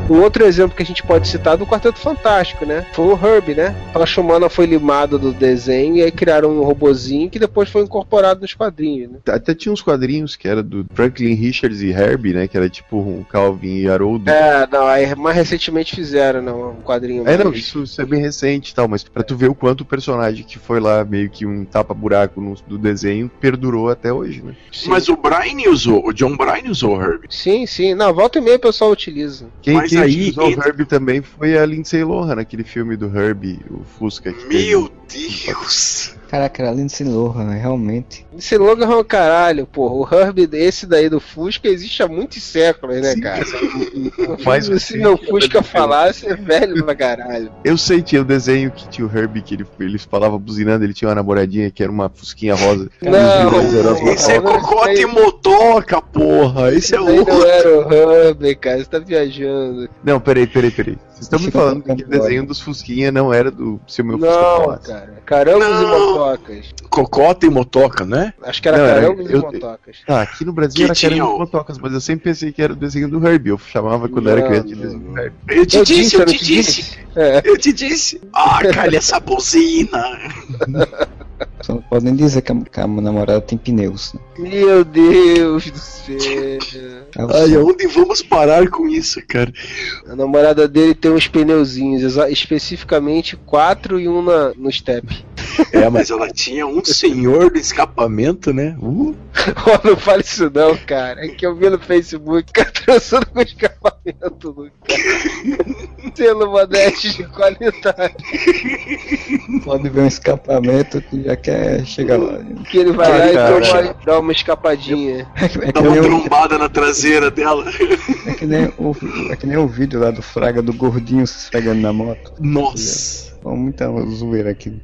Um outro exemplo que a gente pode citar é do Quarteto Fantástico, né? Foi o Herbie, né? A Humana foi limada do desenho e aí criaram um robozinho que depois foi incorporado nos quadrinhos, né? Até tinha uns quadrinhos que era do Franklin Richards e Herbie, né? Que era tipo um Calvin e Haroldo. É, não, aí mais recentemente fizeram, não, um quadrinho É, mais... não, isso, isso é bem recente e tal, mas pra tu ver o quanto o personagem que foi lá meio que um tapa-buraco no- do desenho perdurou até hoje, né? Sim. Mas o Brian usou, o John Bryan usou o Herbie. Sim, sim. Não, volta e meia o pessoal utiliza. Quem, Mas quem aí utilizou entra- o Herbie também foi a Lindsay Lohan, naquele filme do Herbie, o Fusca. Meu Deus! Caraca, era Lindsay Lohan, né? realmente. Esse logo é um caralho, porra. O Herbie, esse daí do Fusca, existe há muitos séculos, né, Sim, cara? mais [LAUGHS] se recente meu Fusca falasse, é velho pra caralho. Eu sei, tinha o desenho que tinha o Herbie, que ele, ele falava buzinando, ele tinha uma namoradinha que era uma fusquinha rosa. [LAUGHS] Não, Esse é cocote e motoca, porra! Esse é Esse outro! não era o Herbie, cara. Você tá viajando. Não, peraí, peraí, peraí. Vocês estão me falando que o desenho dos Fusquinha não era do se o meu Fusca Não, cara. Carangos Não. e motocas. Cocota e motoca, né? Acho que era Não, era- carangos eu- e motocas. Ah, aqui no Brasil Que era tinha Caramba o- Motocas, mas eu sempre pensei que era o desenho do Herbie. Eu chamava quando era Não, criança de desenho do. Herbie. Eu te Eu disse, disse, eu te te disse! É. Eu te disse! Ah, calha essa buzina! [LAUGHS] Só não podem dizer que a, que a namorada tem pneus. Né? Meu Deus do céu. O Ai, som. aonde vamos parar com isso, cara? A namorada dele tem uns pneuzinhos, especificamente quatro e um na, no step. É, [LAUGHS] mas ela tinha um senhor do escapamento, né? Uh, Oh, não fale isso não, cara. É que eu vi no Facebook, cara transando com escapamento, Lucas. Selo modesto de qualidade. Pode ver um escapamento que já quer chegar lá. Que ele vai Ah, lá cara. e toma- dá uma escapadinha. É que, é dá que uma nem o, trombada na traseira dela. é que nem o, é que nem o vídeo lá do Fraga do gordinho se esfregando na moto. Nossa! Foi muita zoeira aqui.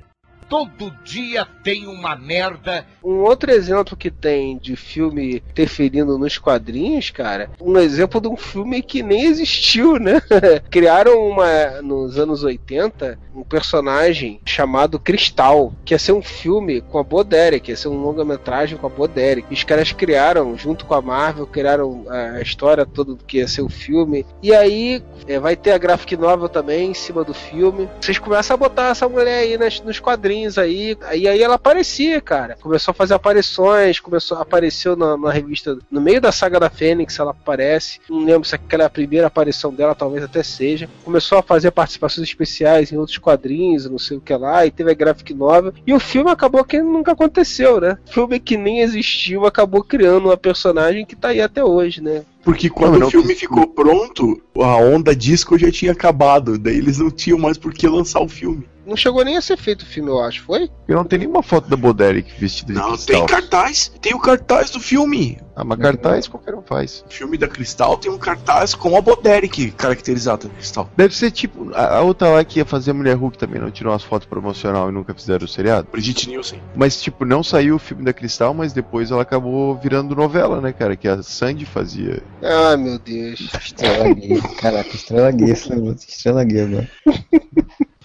Todo dia tem uma merda. Um outro exemplo que tem de filme interferindo nos quadrinhos, cara, um exemplo de um filme que nem existiu, né? [LAUGHS] Criaram uma nos anos 80 um personagem chamado Cristal, que ia ser um filme com a Boderick, ia ser um longa-metragem com a Boderick. E os caras criaram, junto com a Marvel, criaram a história toda do que ia ser o filme. E aí é, vai ter a graphic novel também em cima do filme. Vocês começam a botar essa mulher aí nas- nos quadrinhos aí. E aí ela aparecia, cara. Começou a fazer aparições, começou apareceu na, na revista. No meio da saga da Fênix, ela aparece. Não lembro se aquela é a primeira aparição dela, talvez até seja. Começou a fazer participações especiais em outros quadrinhos, não sei o que lá, e teve a graphic novel. E o filme acabou que nunca aconteceu, né? O filme que nem existiu acabou criando uma personagem que tá aí até hoje, né? Porque quando Não, não o filme quis- ficou pronto, a onda disco já tinha acabado. Daí eles não tinham mais por que lançar o filme. Não chegou nem a ser feito o filme, eu acho, foi? Eu não tem nenhuma foto da Boderick vestida de Não, cristal. tem cartaz. Tem o cartaz do filme. Ah, mas cartaz qualquer um faz. O filme da Cristal tem um cartaz com a Boderick caracterizada no Cristal. Deve ser tipo, a, a outra lá que ia fazer a Mulher Hulk também, não tirou umas fotos promocional e nunca fizeram o seriado. Brigitte Nielsen. Mas, tipo, não saiu o filme da Cristal, mas depois ela acabou virando novela, né, cara? Que a Sandy fazia. Ah, meu Deus. [LAUGHS] Estrela gay. Caraca, estrela gay, estrela gay agora.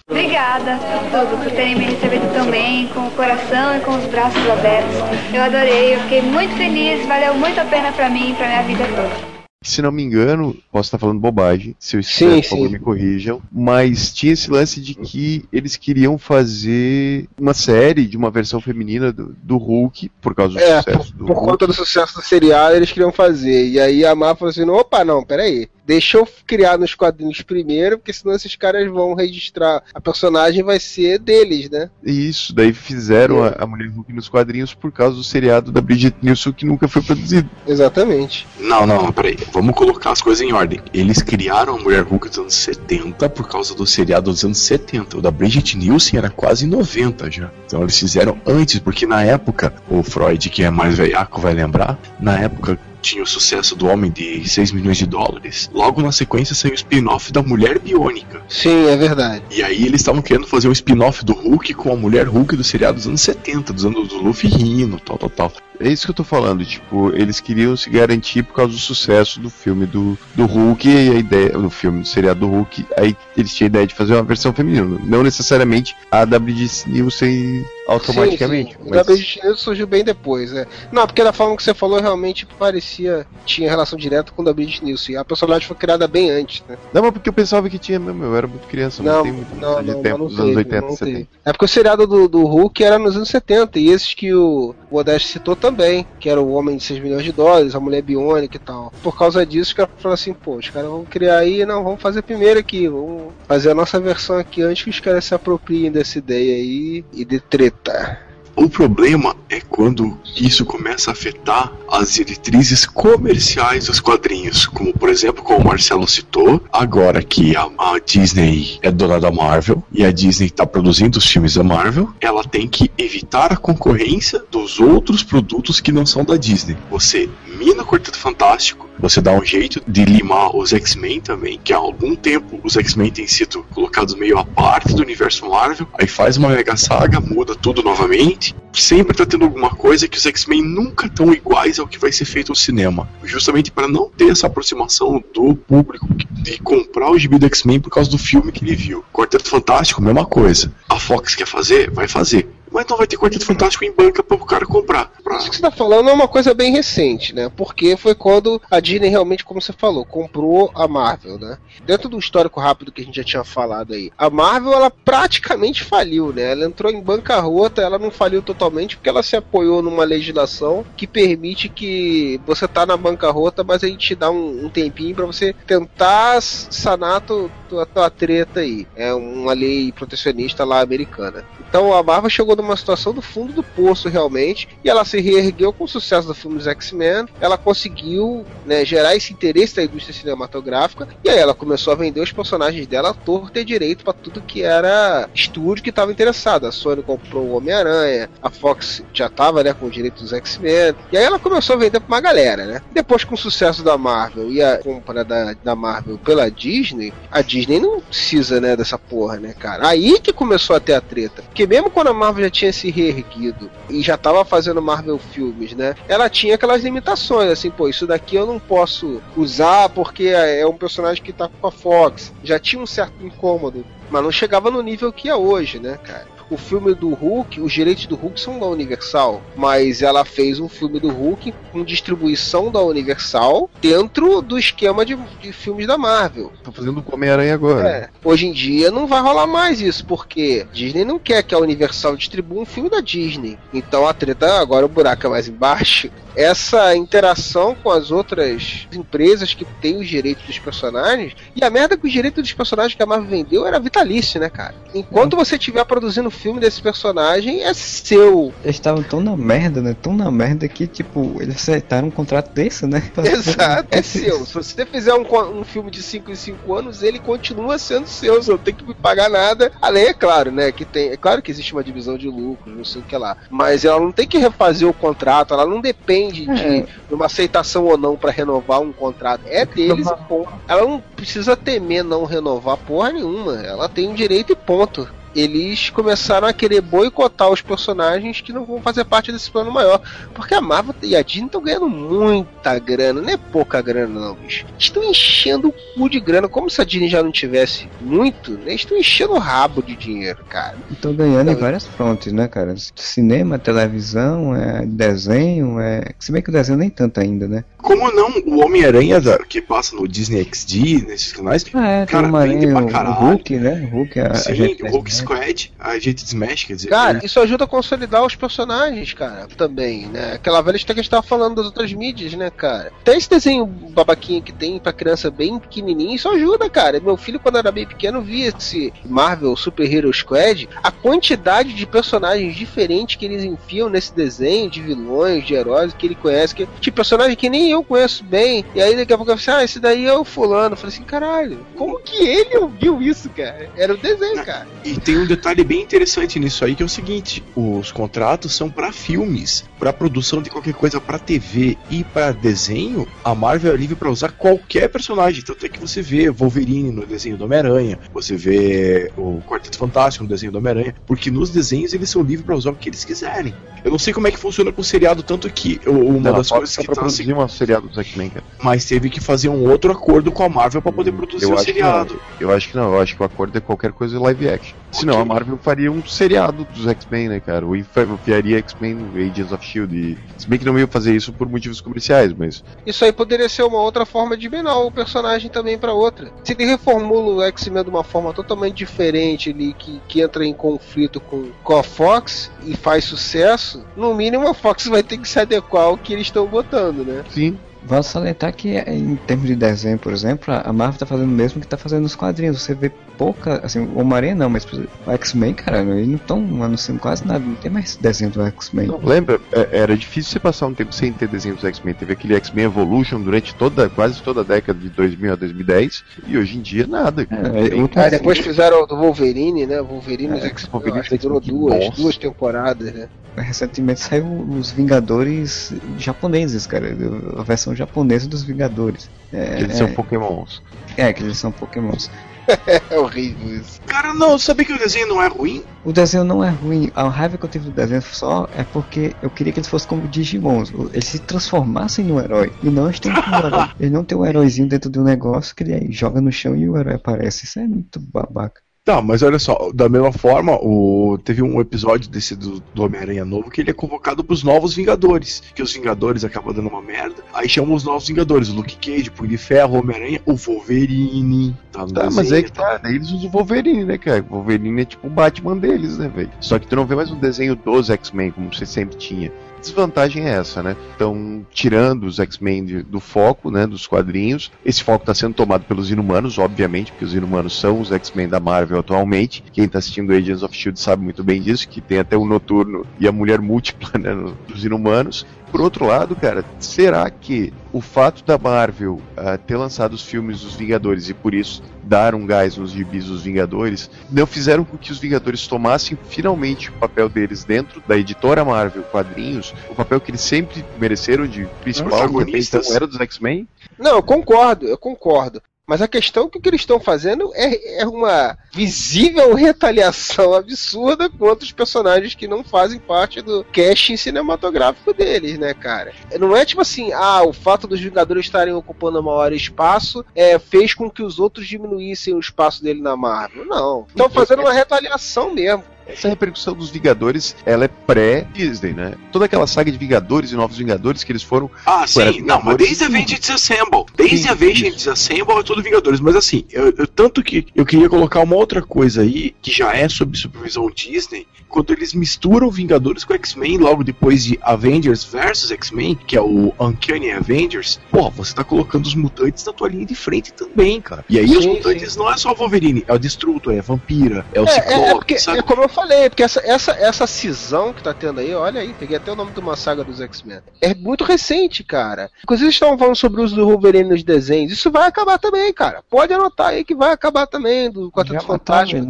Obrigada por tudo, por terem me recebido tão bem, com o coração e com os braços abertos. Eu adorei, eu fiquei muito feliz, valeu muito a pena pra mim e pra minha vida toda. Se não me engano, posso estar falando bobagem, se eu Sim, estiver, por favor, sim. me corrijam, mas tinha esse lance de que eles queriam fazer uma série de uma versão feminina do, do Hulk, por causa do É, sucesso do Por Hulk. conta do sucesso do seriado, eles queriam fazer. E aí a Mar falou assim: opa, não, peraí. Deixa eu criar nos quadrinhos primeiro, porque senão esses caras vão registrar. A personagem vai ser deles, né? E Isso, daí fizeram a, a Mulher Hulk nos quadrinhos por causa do seriado da Bridget Nielsen que nunca foi produzido. Exatamente. Não, não, peraí. Vamos colocar as coisas em ordem. Eles criaram a Mulher Hulk dos anos 70 por causa do seriado dos anos 70. O da Brigitte Nielsen era quase 90 já. Então eles fizeram antes, porque na época, o Freud, que é mais velhaco, vai lembrar, na época tinha o sucesso do Homem de 6 milhões de dólares. Logo na sequência saiu o spin-off da Mulher Biônica. Sim, é verdade. E aí eles estavam querendo fazer um spin-off do Hulk com a Mulher Hulk do seriado dos anos 70, dos anos do Luffy rindo, tal, tal, tal. É isso que eu tô falando, tipo, eles queriam se garantir por causa do sucesso do filme do, do Hulk e a ideia, do filme, do seriado do Hulk, aí eles tinham a ideia de fazer uma versão feminina, não necessariamente a da Bridget Nielsen automaticamente. Sim, sim. O mas- Brigitte Nielsen surgiu bem depois, né? Não, porque da forma que você falou, realmente parecia. tinha relação direta com o Brigitte Nielsen. A personagem foi criada bem antes, né? Não, mas porque eu pensava que tinha mesmo, eu era muito criança, não, Não, tem muito não, não, tempo, não anos teve, 80 não e 70. teve. É porque o seriado do, do Hulk era nos anos 70, e esses que o Modeste citou também, que era o Homem de 6 milhões de dólares, a Mulher Biônica e tal. Por causa disso, os caras falaram assim, pô, os caras vão criar aí, não, vamos fazer primeiro aqui, vamos fazer a nossa versão aqui antes que os caras se apropriem dessa ideia aí e de treta. O problema é quando isso começa a afetar as diretrizes comerciais dos quadrinhos, como por exemplo, como o Marcelo citou, agora que a, a Disney é dona da Marvel e a Disney está produzindo os filmes da Marvel, ela tem que evitar a concorrência dos outros produtos que não são da Disney. Você mina o Quarteto Fantástico, você dá um jeito de limar os X-Men também, que há algum tempo os X-Men têm sido colocados meio à parte do universo Marvel, aí faz uma mega saga, muda tudo novamente, sempre tá tendo alguma coisa que os X-Men nunca estão iguais ao que vai ser feito no cinema, justamente para não ter essa aproximação do público de comprar o gibi do X-Men por causa do filme que ele viu. Quarteto Fantástico, mesma coisa. A Fox quer fazer? Vai fazer. Mas não vai ter Quarteto Fantástico em banca para o cara comprar. Isso que você tá falando é uma coisa bem recente, né? Porque foi quando a Disney realmente, como você falou, comprou a Marvel, né? Dentro do histórico rápido que a gente já tinha falado aí, a Marvel ela praticamente faliu, né? Ela entrou em bancarrota, ela não faliu totalmente porque ela se apoiou numa legislação que permite que você tá na bancarrota, mas a gente te dá um, um tempinho para você tentar sanar tua, tua, tua treta aí. É uma lei protecionista lá americana. Então a Marvel chegou numa situação do fundo do poço realmente e ela se reergueu com o sucesso do filme dos X-Men. Ela conseguiu né, gerar esse interesse da indústria cinematográfica e aí ela começou a vender os personagens dela a ter direito para tudo que era estúdio que estava interessado. A Sony comprou o Homem-Aranha, a Fox já estava né, com o direito dos X-Men e aí ela começou a vender para uma galera, né? Depois com o sucesso da Marvel e a compra da, da Marvel pela Disney, a Disney não precisa né, dessa porra, né, cara? Aí que começou a ter a treta. Porque mesmo quando a Marvel tinha se reerguido e já tava fazendo Marvel filmes, né? Ela tinha aquelas limitações, assim, pô, isso daqui eu não posso usar porque é um personagem que tá com a Fox. Já tinha um certo incômodo, mas não chegava no nível que é hoje, né, cara? O filme do Hulk, os direitos do Hulk são da Universal, mas ela fez um filme do Hulk com distribuição da Universal dentro do esquema de, de filmes da Marvel. Tá fazendo com Homem-Aranha agora. É. Hoje em dia não vai rolar mais isso, porque Disney não quer que a Universal distribua um filme da Disney. Então a treta, agora o buraco é mais embaixo. Essa interação com as outras empresas que têm os direitos dos personagens. E a merda que os direitos dos personagens que a Marvel vendeu era vitalício, né, cara? Enquanto você estiver produzindo filme desse personagem, é seu. Eles estavam tão na merda, né? Tão na merda que, tipo, eles aceitaram um contrato desse, né? [LAUGHS] Exato, é [LAUGHS] seu. Se você fizer um, um filme de 5 em 5 anos, ele continua sendo seu. Você não tem que me pagar nada. Além, é claro, né? Que tem. É claro que existe uma divisão de lucro, não sei o que lá. Mas ela não tem que refazer o contrato, ela não depende de É. uma aceitação ou não pra renovar um contrato. É deles e ponto. Ela não precisa temer não renovar porra nenhuma. Ela tem direito e ponto. Eles começaram a querer boicotar os personagens que não vão fazer parte desse plano maior. Porque a Marvel e a Disney estão ganhando muita grana, não é pouca grana, não, bicho. Estão enchendo o cu de grana. Como se a Disney já não tivesse muito, né? Eles estão enchendo o rabo de dinheiro, cara. Estão ganhando em várias frontes, né, cara? Cinema, televisão, é desenho, é. Se bem que o desenho nem tanto ainda, né? Como não, o Homem-Aranha que passa no Disney XD, nesses canais, é, tem cara, uma vende pra o, o caralho. Hulk, né? O Hulk, a, a Sim, gente o Hulk Squad, a gente Smash, quer dizer. Cara, isso ajuda a consolidar os personagens, cara, também, né? Aquela velha história que a gente tava falando das outras mídias, né, cara? Tem esse desenho babaquinha que tem pra criança bem pequenininha, isso ajuda, cara. Meu filho, quando era bem pequeno, via esse Marvel Super Hero Squad, a quantidade de personagens diferentes que eles enfiam nesse desenho, de vilões, de heróis que ele conhece, que, tipo, personagem que nem eu conheço bem, e aí daqui a pouco eu falei assim, ah, esse daí é o fulano. Eu falei assim, caralho, como que ele [LAUGHS] ouviu isso, cara? Era o desenho, cara. E tem um detalhe bem interessante nisso aí que é o seguinte: os contratos são pra filmes, pra produção de qualquer coisa pra TV e pra desenho. A Marvel é livre pra usar qualquer personagem. Tanto é que você vê Wolverine no desenho do Homem-Aranha, você vê o Quarteto Fantástico no desenho do Homem-Aranha, porque nos desenhos eles são livres pra usar o que eles quiserem. Eu não sei como é que funciona com o seriado, tanto que eu- uma Não, das coisas que tá produzir uma seriado dos X-Men, cara. mas teve que fazer um outro acordo com a Marvel pra poder produzir Eu o seriado. Eu acho que não, eu acho que o acordo é qualquer coisa live action. Senão a Marvel faria um seriado dos X-Men, né, cara? Ou enfi- enfiaria X-Men no Agents of Shield. E... Se bem que não ia fazer isso por motivos comerciais, mas. Isso aí poderia ser uma outra forma de minar o personagem também pra outra. Se ele reformula o X-Men de uma forma totalmente diferente ali, que, que entra em conflito com, com a Fox e faz sucesso, no mínimo a Fox vai ter que se adequar ao que eles estão botando, né? Sim. Vale salientar que em termos de desenho, por exemplo, a Marvel tá fazendo o mesmo que tá fazendo nos quadrinhos. Você vê pouca, assim, o Homem-Aranha não, mas o X-Men, cara, eles não estão anunciando quase nada, não tem mais desenho do X-Men. Lembra? É, era difícil você passar um tempo sem ter desenho dos X-Men. Teve aquele X-Men Evolution durante toda, quase toda a década de 2000 a 2010 e hoje em dia nada. É, Aí depois fizeram o do Wolverine, né? Wolverine É, X-Men, Wolverine acho que durou duas, nossa. duas temporadas, né? Recentemente saiu os Vingadores japoneses, cara, a versão japonesa dos Vingadores. É, Eles é, são pokémons. é, que eles são pokémons. [LAUGHS] É horrível isso. Cara, não, sabia que o desenho não é ruim? O desenho não é ruim, a raiva que eu tive do desenho só é porque eu queria que eles fossem como Digimons, eles se transformassem no herói. E não eles têm um herói. [LAUGHS] Eles não tem um heróizinho dentro de um negócio que ele aí joga no chão e o herói aparece. Isso é muito babaca. Tá, mas olha só, da mesma forma, o... teve um episódio desse do, do Homem-Aranha novo que ele é convocado pros novos Vingadores. Que os Vingadores acabam dando uma merda. Aí chamam os novos Vingadores, o Luke Cage, Punho de Ferro, o Homem-Aranha, o Wolverine. Tá, no Tá, desenho, mas aí que tá. Daí eles usam o Wolverine, né, cara? O Wolverine é tipo o Batman deles, né, velho? Só que tu não vê mais um desenho dos X-Men, como você sempre tinha. Desvantagem é essa, né? Estão tirando os X-Men do foco, né, dos quadrinhos. Esse foco está sendo tomado pelos Inumanos, obviamente, porque os Inumanos são os X-Men da Marvel atualmente. Quem tá assistindo Agents of S.H.I.E.L.D. sabe muito bem disso, que tem até o Noturno e a Mulher Múltipla, [LAUGHS] né, dos Inumanos. Por outro lado, cara, será que o fato da Marvel ah, ter lançado os filmes dos Vingadores e por isso dar um gás nos gibis dos Vingadores não fizeram com que os Vingadores tomassem finalmente o papel deles dentro da editora Marvel Quadrinhos, o papel que eles sempre mereceram de principal, Protagonistas. então era dos X-Men? Não, eu concordo, eu concordo. Mas a questão é que o que eles estão fazendo é, é uma visível retaliação absurda contra os personagens que não fazem parte do casting cinematográfico deles, né, cara? Não é tipo assim, ah, o fato dos Vingadores estarem ocupando maior espaço é, fez com que os outros diminuíssem o espaço dele na Marvel. Não. Estão fazendo uma [LAUGHS] retaliação mesmo. Essa repercussão dos Vingadores, ela é pré-Disney, né? Toda aquela saga de Vingadores e Novos Vingadores que eles foram Ah, Ué, sim, não, mas desde tudo. Avengers Disassemble. Desde Sim, Avengers. Disassemble é tudo Vingadores. Mas assim, eu, eu- tanto que eu queria colocar uma outra coisa aí, que já é sob supervisão Disney, quando eles misturam Vingadores com X-Men logo depois de Avengers vs X-Men, que é o Uncanny Avengers, porra, você tá colocando os mutantes na tua linha de frente também, cara. E aí os Sim, mutantes não é só o Wolverine, é o Destruto, é a Vampira, é o É, Ciclope, é, é porque, sabe? é como eu falei, porque essa, essa, essa cisão que tá tendo aí, olha aí, peguei até o nome de uma saga dos X-Men. É muito recente, cara. Inclusive, estavam falando sobre o uso do Wolverine nos desenhos. Isso vai acabar também, cara. Pode anotar aí que vai acabar também, do Quarteto Fantástico.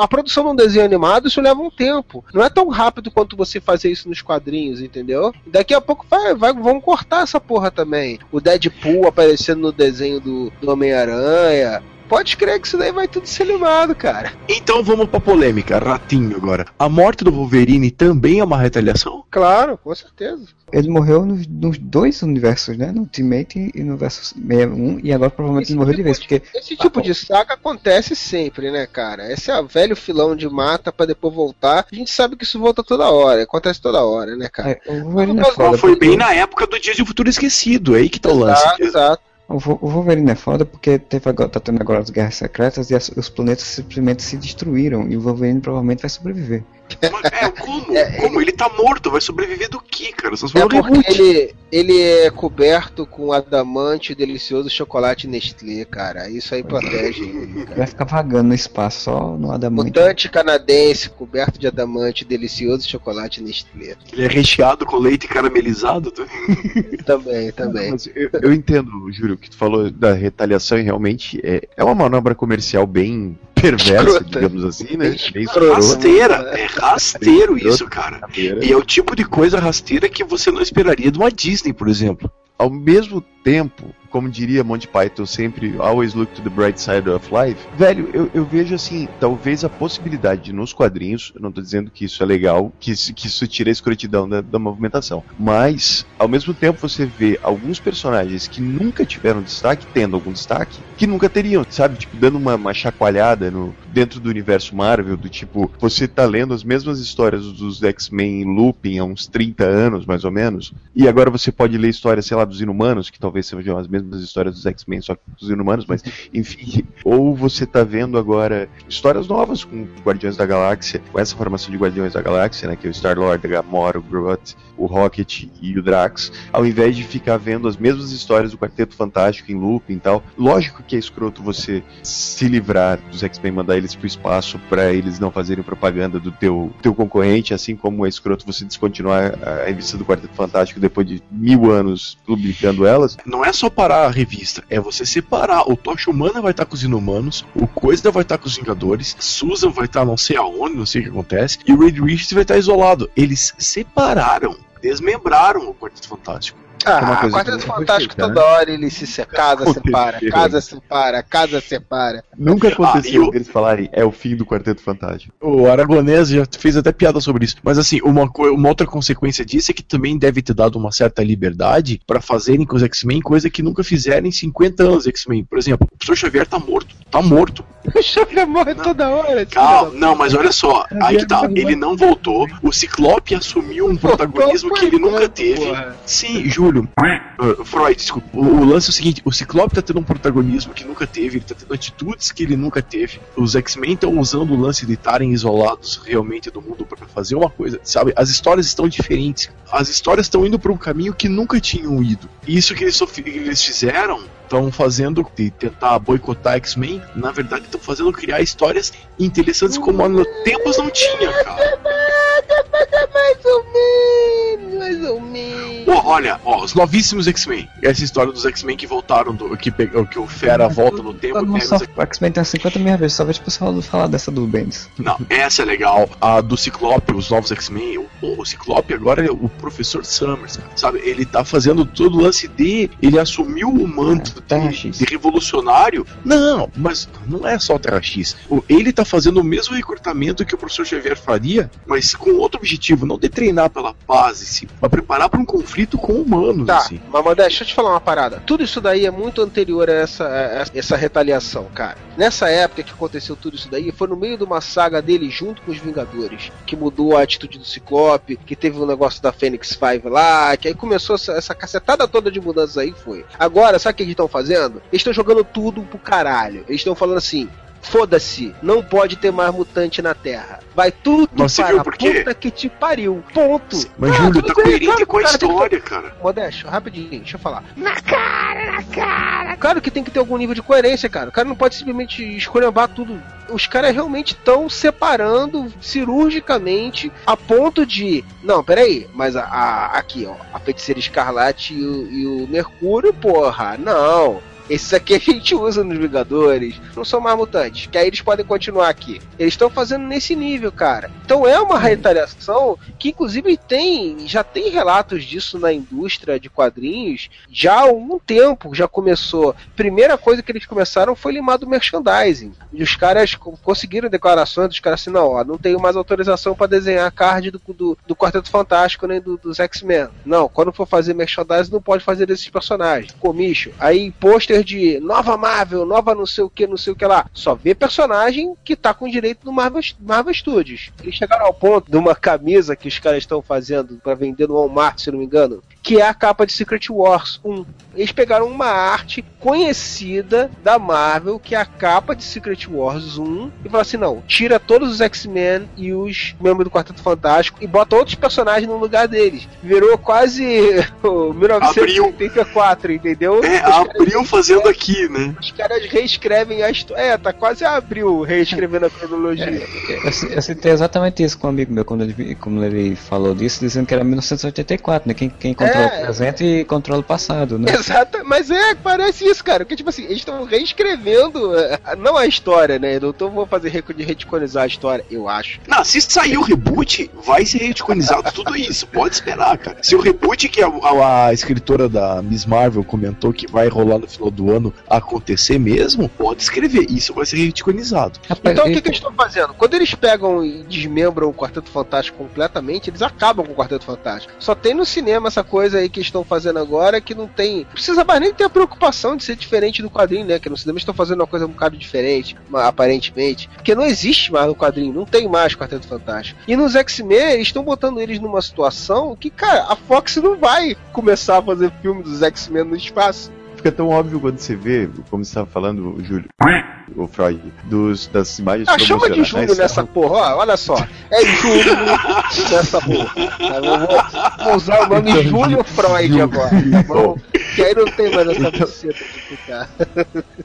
A produção de um desenho animado, isso leva um tempo. Não é tão rápido quanto você fazer isso nos quadrinhos, entendeu? Daqui a pouco vai, vai, vão cortar essa porra também. O Deadpool aparecendo no desenho do, do Homem-Aranha. Pode crer que isso daí vai tudo ser limado, cara. Então vamos pra polêmica, ratinho agora. A morte do Wolverine também é uma retaliação? Claro, com certeza. Ele morreu nos, nos dois universos, né? No Ultimate e no Versus 61, e agora provavelmente ele morreu de vez, porque Esse tipo de saga acontece sempre, né, cara? Esse é o velho filão de mata pra depois voltar. A gente sabe que isso volta toda hora, acontece toda hora, né, cara? é, o Wolverine é Mas foda. Foi bem na época do Dia de Futuro Esquecido, é aí que tá o lance. Exato, exato. O Wolverine é foda porque teve agora, tá tendo agora as guerras secretas e as- os planetas simplesmente se destruíram e o Wolverine provavelmente vai sobreviver. Mas, é, como? como? Ele tá morto, vai sobreviver do que, cara? Se É porque ele, ele é coberto com adamante e delicioso chocolate Nestlé, cara. Isso aí protege ele, cara. Vai ficar vagando no espaço, só no adamante. Mutante canadense coberto de adamante delicioso chocolate Nestlé. Ele é recheado com leite caramelizado. [LAUGHS] Também, também. Eu, eu entendo, Júlio, que tu falou da retaliação e realmente é, é uma manobra comercial bem perversa, Escrota. digamos assim, né? Bem Rasteira, é rasteiro isso, cara. E é o tipo de coisa rasteira que você não esperaria de uma Disney, por exemplo. Ao mesmo tempo, como diria Monty Python sempre, always look to the bright side of life. Velho, eu, eu vejo assim, talvez a possibilidade de nos quadrinhos, eu não tô dizendo que isso é legal, que isso, que isso tira a escrotidão da, da movimentação, mas ao mesmo tempo você vê alguns personagens que nunca tiveram destaque, tendo algum destaque, que nunca teriam, sabe? Tipo, dando uma, uma chacoalhada no, dentro do universo Marvel, do tipo, você tá lendo as mesmas histórias dos X-Men em looping há uns 30 anos, mais ou menos, e agora você pode ler histórias, sei lá, dos Inumanos, que talvez sejam as mesmas histórias dos X-Men, só que dos inumanos, mas enfim. [LAUGHS] Ou você tá vendo agora histórias novas com Guardiões da Galáxia, com essa formação de Guardiões da Galáxia, né? Que é o Star-Lord, Gamora, o Groot, o Rocket e o Drax, ao invés de ficar vendo as mesmas histórias do Quarteto Fantástico em loop e tal. Lógico que é escroto você se livrar dos X-Men, mandar eles pro espaço para eles não fazerem propaganda do teu, teu concorrente, assim como é escroto você descontinuar a revista do Quarteto Fantástico depois de mil anos publicando elas. Não é só parar a revista, é você separar. O Tocha Humana vai estar com os Inumanos, o Coisa vai estar com os Vingadores, Susan vai estar não sei aonde, não sei o que acontece, e o Reed Richards vai estar isolado. Eles separaram, desmembraram o Quarteto Fantástico. Ah, uma coisa Quarteto Fantástico fica, né? toda hora ele se se- casa, separa, casa, separa, casa, separa. Nunca aconteceu Ah, e o- eles falarem é o fim do Quarteto Fantástico. O Aragonês já fez até piada sobre isso. Mas assim, uma, uma outra consequência disso é que também deve ter dado uma certa liberdade pra fazerem com os X-Men coisa que nunca fizeram em 50 anos X-Men. Por exemplo, o professor Xavier tá morto. Tá morto. [LAUGHS] O Xavier morre toda hora. Calma, não, mas olha só. Aí que tá. Ele não voltou. O Ciclope assumiu um protagonismo que ele nunca teve. Porra. Sim, Júlio. Uh, Freud, desculpa. O, o lance é o seguinte: o Ciclope tá tendo um protagonismo que nunca teve, ele tá tendo atitudes que ele nunca teve. Os X-Men estão usando o lance de estarem isolados realmente do mundo pra fazer uma coisa, sabe? As histórias estão diferentes. As histórias estão indo pra um caminho que nunca tinham ido. E isso que eles, eles fizeram. Estão fazendo de tentar boicotar X-Men, na verdade estão fazendo criar histórias interessantes como há tempos não tinha, cara. Mais ou menos, mais ou menos. Pô, olha, ó, os novíssimos X-Men. Essa história dos X-Men que voltaram, do, que, pe- que o Fera volta no tempo. E pega só, os X- o X-Men tem 50 mil vezes, só vejo o pessoal falar dessa do Bendis. Não, essa é legal. A do Ciclope, os novos X-Men. O, o Ciclope agora é o Professor Summers, sabe? Ele tá fazendo todo o lance de. Ele assumiu o manto É, Terra de, X. de revolucionário. Não, mas não é só o Terra X. Ele tá fazendo o mesmo recrutamento que o professor Xavier faria, mas com outro objetivo, não de treinar pela paz, em si, mas preparar para um conflito com humanos. Tá, assim. mas Modeste, deixa eu te falar uma parada. Tudo isso daí é muito anterior a essa, a essa- retaliação, cara. Nessa época que aconteceu tudo isso daí, foi no meio de uma saga dele junto com os Vingadores, que mudou a atitude do Ciclope, que teve o um negócio da Fênix Five lá, que aí começou essa, essa cacetada toda de mudanças aí, foi. Agora, sabe o que eles estão fazendo? Eles estão jogando tudo pro caralho. Eles estão falando assim, Foda-se, não pode ter mais mutante na Terra. Vai tudo Mas para viu a por quê? puta que te pariu. Ponto. Mas, Ah, Júlio, tá coerente claro, com a cara, tem que história, cara. Modesto, rapidinho, deixa eu falar. Na cara, na cara! Claro que tem que ter algum nível de coerência, cara. O cara não pode simplesmente escolhambar tudo. Os caras realmente estão separando cirurgicamente a ponto de. Não, peraí, mas a, a- aqui, ó, a feiticeira escarlate e o, e o Mercúrio, porra, não. Esses aqui a gente usa nos Vingadores. Não são mais mutantes. Que aí eles podem continuar aqui. Eles estão fazendo nesse nível, cara. Então é uma retaliação que, inclusive, tem. Já tem relatos disso na indústria de quadrinhos já há algum tempo. Já começou. Primeira coisa que eles começaram foi limar do merchandising. E os caras co- conseguiram declarações dos caras assim: não, ó, não tenho mais autorização para desenhar card do, do, do Quarteto Fantástico nem do- dos X-Men. Não, quando for fazer merchandising, não pode fazer desses personagens. Comicho. Aí, pôster de nova Marvel, nova não sei o que, não sei o que lá. Só vê personagem que tá com direito do Marvel, Marvel Studios. Eles chegaram ao ponto de uma camisa que os caras estão fazendo para vender no Walmart, se não me engano, que é a capa de Secret Wars 1. Eles pegaram uma arte conhecida da Marvel, que é a capa de Secret Wars 1, e falaram assim: não, tira todos os X-Men e os membros do Quarteto Fantástico e bota outros personagens no lugar deles. Virou quase [LAUGHS] o 1984, entendeu? É, abriu fazendo aqui, né? os caras reescrevem a história. É, tá quase abril reescrevendo a cronologia. Eu, ci- eu citei exatamente isso com um amigo meu quando ele, como ele falou disso, dizendo que era 1984, né? Quem, quem controla É. o presente e controla o passado, né? Exato, mas é, parece isso, cara. Porque, tipo assim, eles estão reescrevendo, eh, não a história, né? Eu não vou fazer recorde de reticonizar a história, eu acho. Não, se sair o reboot, vai ser reticonizado tudo isso. Pode esperar, cara. Se o reboot que a, a- a escritora da Miss Marvel comentou que vai rolar no finalzinho final do ano acontecer mesmo, pode escrever. Isso vai ser reticonizado. Então o que, que eles estão fazendo? Quando eles pegam e desmembram o Quarteto Fantástico completamente, eles acabam com o Quarteto Fantástico. Só tem no cinema essa coisa aí que estão fazendo agora que não tem. Não precisa mais nem ter a preocupação de ser diferente do quadrinho, né? Que no cinema eles estão fazendo uma coisa um bocado diferente, aparentemente. Porque não existe mais no quadrinho, não tem mais Quarteto Fantástico. E nos X-Men, eles estão botando eles numa situação que, cara, a Fox não vai começar a fazer filme dos X-Men no espaço. Fica tão óbvio quando você vê, como você estava falando, o Júlio, o Freud, dos, das imagens Ah, chama de promocionais. Júlio nessa porra, ó, olha só. É Júlio nessa porra. Eu vou, vou usar o nome Então, Júlio Freud Júlio. agora, tá bom? Que aí não tem mais essa buceta de ficar.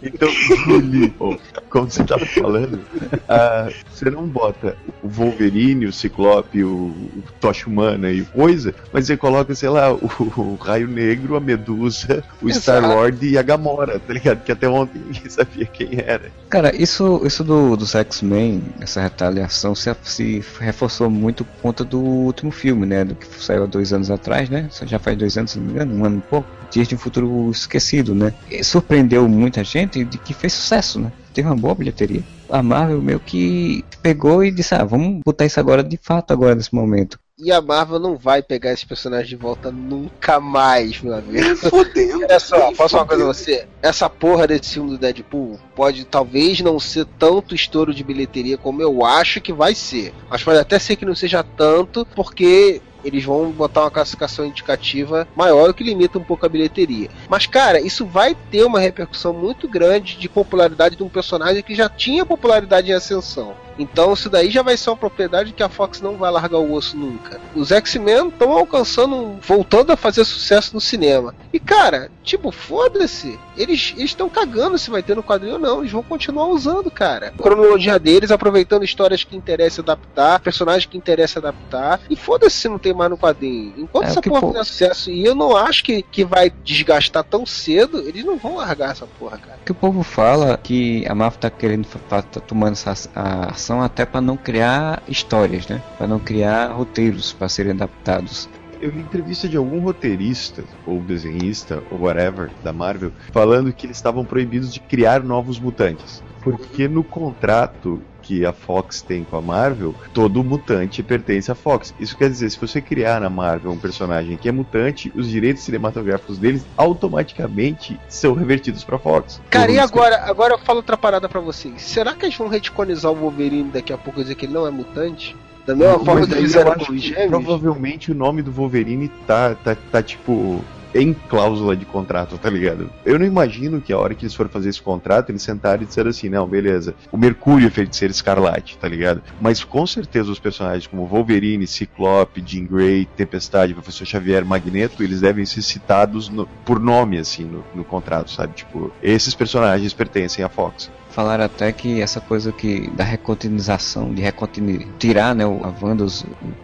Então, Júlio, como você estava falando, ah, você não bota o Wolverine, o Ciclope, o, o Tocha Humana e coisa, mas você coloca, sei lá, o, o Raio Negro, a Medusa, o Exato. Star-Lord e a Gamora, tá ligado? Que até ontem ninguém sabia quem era. Cara, isso, isso do, dos X-Men, essa retaliação, se, se reforçou muito por conta do último filme, né? Do que saiu há dois anos atrás, né? Já faz dois anos, se não me engano, um ano e pouco. Dias de um Futuro Esquecido, né? E surpreendeu muita gente de que fez sucesso, né? Teve uma boa bilheteria. A Marvel meio que pegou e disse, ah, vamos botar isso agora de fato agora nesse momento. E a Marvel não vai pegar esse personagem de volta nunca mais, meu amigo. [LAUGHS] Fodendo. Olha só, posso falar uma coisa pra você? Essa porra desse filme do Deadpool pode talvez não ser tanto estouro de bilheteria como eu acho que vai ser. Mas pode até ser que não seja tanto, porque eles vão botar uma classificação indicativa maior, o que limita um pouco a bilheteria. Mas, cara, isso vai ter uma repercussão muito grande de popularidade de um personagem que já tinha popularidade em ascensão. Então, isso daí já vai ser uma propriedade que a Fox não vai largar o osso nunca. Os X-Men estão alcançando, um- voltando a fazer sucesso no cinema. E, cara, tipo, foda-se. Eles estão cagando se vai ter no quadrinho ou não. Eles vão continuar usando, cara. A cronologia deles, aproveitando histórias que interessa adaptar, personagens que interessa adaptar. E foda-se se não tem mais no quadrinho. Enquanto É, essa porra fizer sucesso, e eu não acho que, que vai desgastar tão cedo, eles não vão largar essa porra, cara. O que o povo fala que a Marvel tá querendo, fa- tá tomando essa a ação até para não criar histórias, né? Para não criar roteiros para serem adaptados. Eu vi entrevista de algum roteirista, ou desenhista, ou whatever, da Marvel, falando que eles estavam proibidos de criar novos mutantes. Porque no contrato que a Fox tem com a Marvel, todo mutante pertence à Fox. Isso quer dizer, se você criar na Marvel um personagem que é mutante, os direitos cinematográficos deles automaticamente são revertidos pra Fox. Cara, e agora, agora eu falo outra parada pra vocês. Será que eles vão reticonizar o Wolverine daqui a pouco e dizer que ele não é mutante? Da mesma forma que fizeram com os gêmeos? Provavelmente o nome do Wolverine tá, tá, tá tipo em cláusula de contrato, tá ligado? Eu não imagino que a hora que eles forem fazer esse contrato, eles sentarem e disseram assim, não, beleza, o Mercúrio é feiticeiro escarlate, tá ligado? Mas com certeza os personagens como Wolverine, Ciclope, Jean Grey, Tempestade, Professor Xavier, Magneto, eles devem ser citados no- por nome, assim, no, no contrato, sabe? Tipo, esses personagens pertencem à Fox. Falaram até que essa coisa que da recontinuização, de recontini- tirar né, o a Wanda, o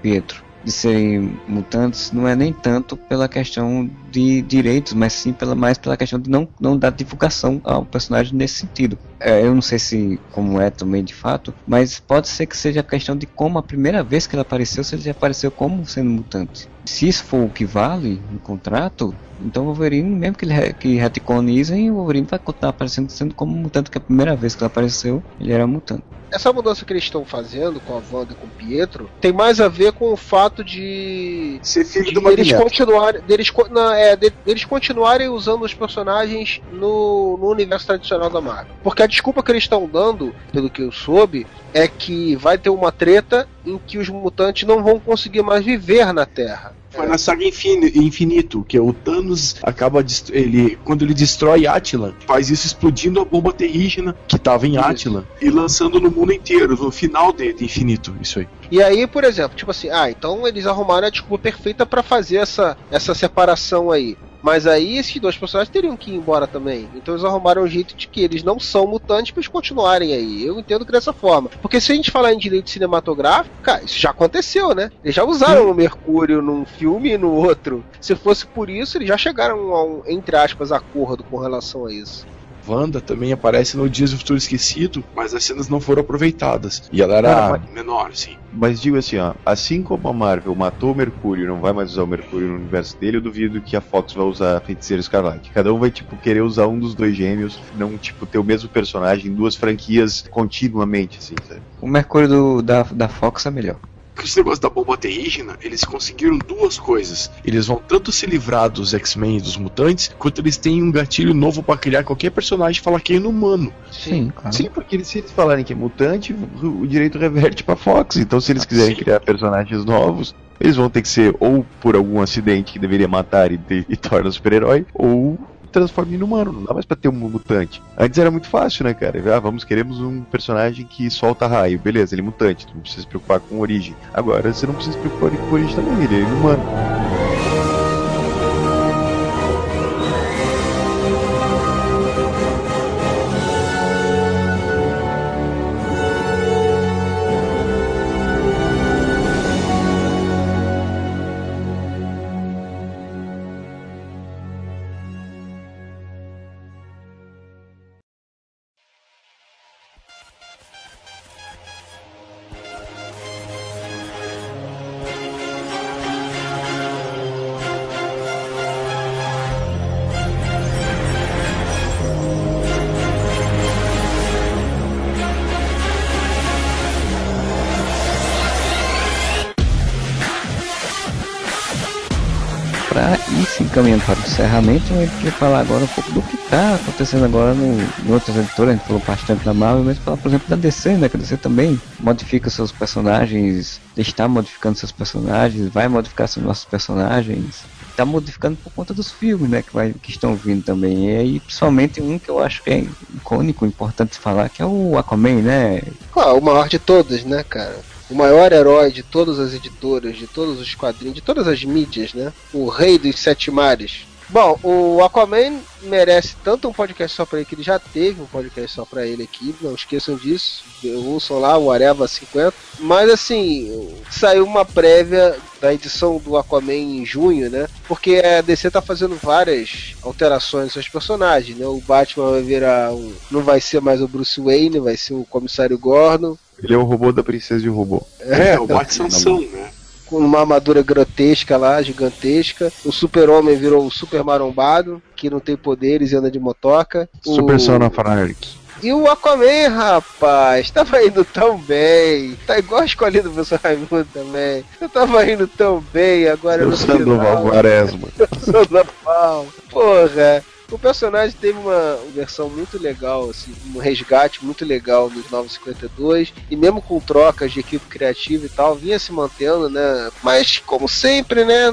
Pietro, de serem mutantes, não é nem tanto pela questão de direitos, mas sim pela, mais pela questão de não, não dar divulgação ao personagem nesse sentido. É, eu não sei se como é também de fato, mas pode ser que seja a questão de como a primeira vez que ele apareceu, se ele já apareceu como sendo mutante. Se isso for o que vale no contrato, então o Wolverine, mesmo que ele re- que reticonizem, o Wolverine vai continuar aparecendo sendo como mutante, que a primeira vez que ele apareceu, ele era mutante. Essa mudança que eles estão fazendo com a Wanda e com o Pietro tem mais a ver com o fato de Ser filho de do eles continuarem, deles, não, é, de- deles continuarem usando os personagens no, no universo tradicional da Marvel. Porque a desculpa que eles estão dando, pelo que eu soube, é que vai ter uma treta em que os mutantes não vão conseguir mais viver na Terra. Foi na saga Infini- Infinito, que o Thanos acaba ele quando ele destrói Attilan, faz isso explodindo a bomba terrígena que tava em. Attilan e lançando no mundo inteiro, no final de, de Infinito, isso aí. E aí, por exemplo, tipo assim, ah, então eles arrumaram a desculpa perfeita pra fazer essa, essa separação aí. Mas aí esses dois personagens teriam que ir embora também. Então eles arrumaram um jeito de que eles não são mutantes pra eles continuarem aí. Eu entendo que dessa forma. Porque se a gente falar em direito cinematográfico, cara, isso já aconteceu, né? Eles já usaram o Mercúrio num filme e no outro. Se fosse por isso, eles já chegaram a um, entre aspas, acordo com relação a isso. Wanda também aparece no Dias do Futuro Esquecido, mas as cenas não foram aproveitadas. E ela era Cara, menor, sim. Mas digo assim, ó, assim como a Marvel matou o Mercúrio e não vai mais usar o Mercúrio no universo dele, eu duvido que a Fox vai usar a Feiticeira Escarlate. Cada um vai, tipo, querer usar um dos dois gêmeos, não, tipo, ter o mesmo personagem em duas franquias continuamente, assim, sabe? O Mercúrio do- da, da Fox é melhor. Com esse negócio da bomba terrígena, eles conseguiram duas coisas. Eles vão tanto se livrar dos X-Men e dos mutantes, quanto eles têm um gatilho novo pra criar qualquer personagem e falar que é inumano. Sim, claro. Sim, porque eles- se eles falarem que é mutante, o direito reverte pra Fox. Então, se eles quiserem Sim. criar personagens novos, eles vão ter que ser ou por algum acidente que deveria matar e, e torna super-herói, ou transforma em inumano. Não dá mais pra ter um mutante. Antes era muito fácil, né, cara? Ah, vamos, queremos um personagem que solta raio. Beleza, ele é mutante, tu não precisa se preocupar com origem. Agora, você não precisa se preocupar com origem também, ele é inumano. Encaminhando para o encerramento, eu queria falar agora um pouco do que está acontecendo agora no, em outras editoras. A gente falou bastante da Marvel, mas falar, por exemplo, da DC, né? Que a DC também modifica seus personagens, está modificando seus personagens, vai modificar seus nossos personagens. Tá modificando por conta dos filmes, né? Que, vai, que estão vindo também. E aí, principalmente um que eu acho que é icônico, importante falar, que é o Aquaman, né? Ah, o maior de todas, né, cara? O maior herói de todas as editoras, de todos os quadrinhos, de todas as mídias, né? O rei dos sete mares. Bom, o Aquaman merece tanto um podcast só pra ele, que ele já teve um podcast só pra ele aqui, não esqueçam disso. Ouçam lá, o Areva 50. Mas assim, saiu uma prévia da edição do Aquaman em junho, né? Porque a DC tá fazendo várias alterações nos seus personagens, né? O Batman vai virar um. Não vai ser mais o Bruce Wayne, vai ser o Comissário Gordon. Ele é o robô da princesa e o robô. É, o Bate Sansão, né? com uma armadura grotesca lá, gigantesca. O super-homem virou o super marombado, que não tem poderes e anda de motoca. Super o... Son of Anarchy. E o Aquaman, rapaz, tava indo tão bem. Tá igual a escolhida do professor Raimundo também. Eu tava indo tão bem, agora no O Sandoval final. Quaresma. [LAUGHS] Sandoval. Porra. O personagem teve uma versão muito legal, assim, um resgate muito legal nos 952, e mesmo com trocas de equipe criativa e tal, vinha se mantendo, né? Mas, como sempre, né?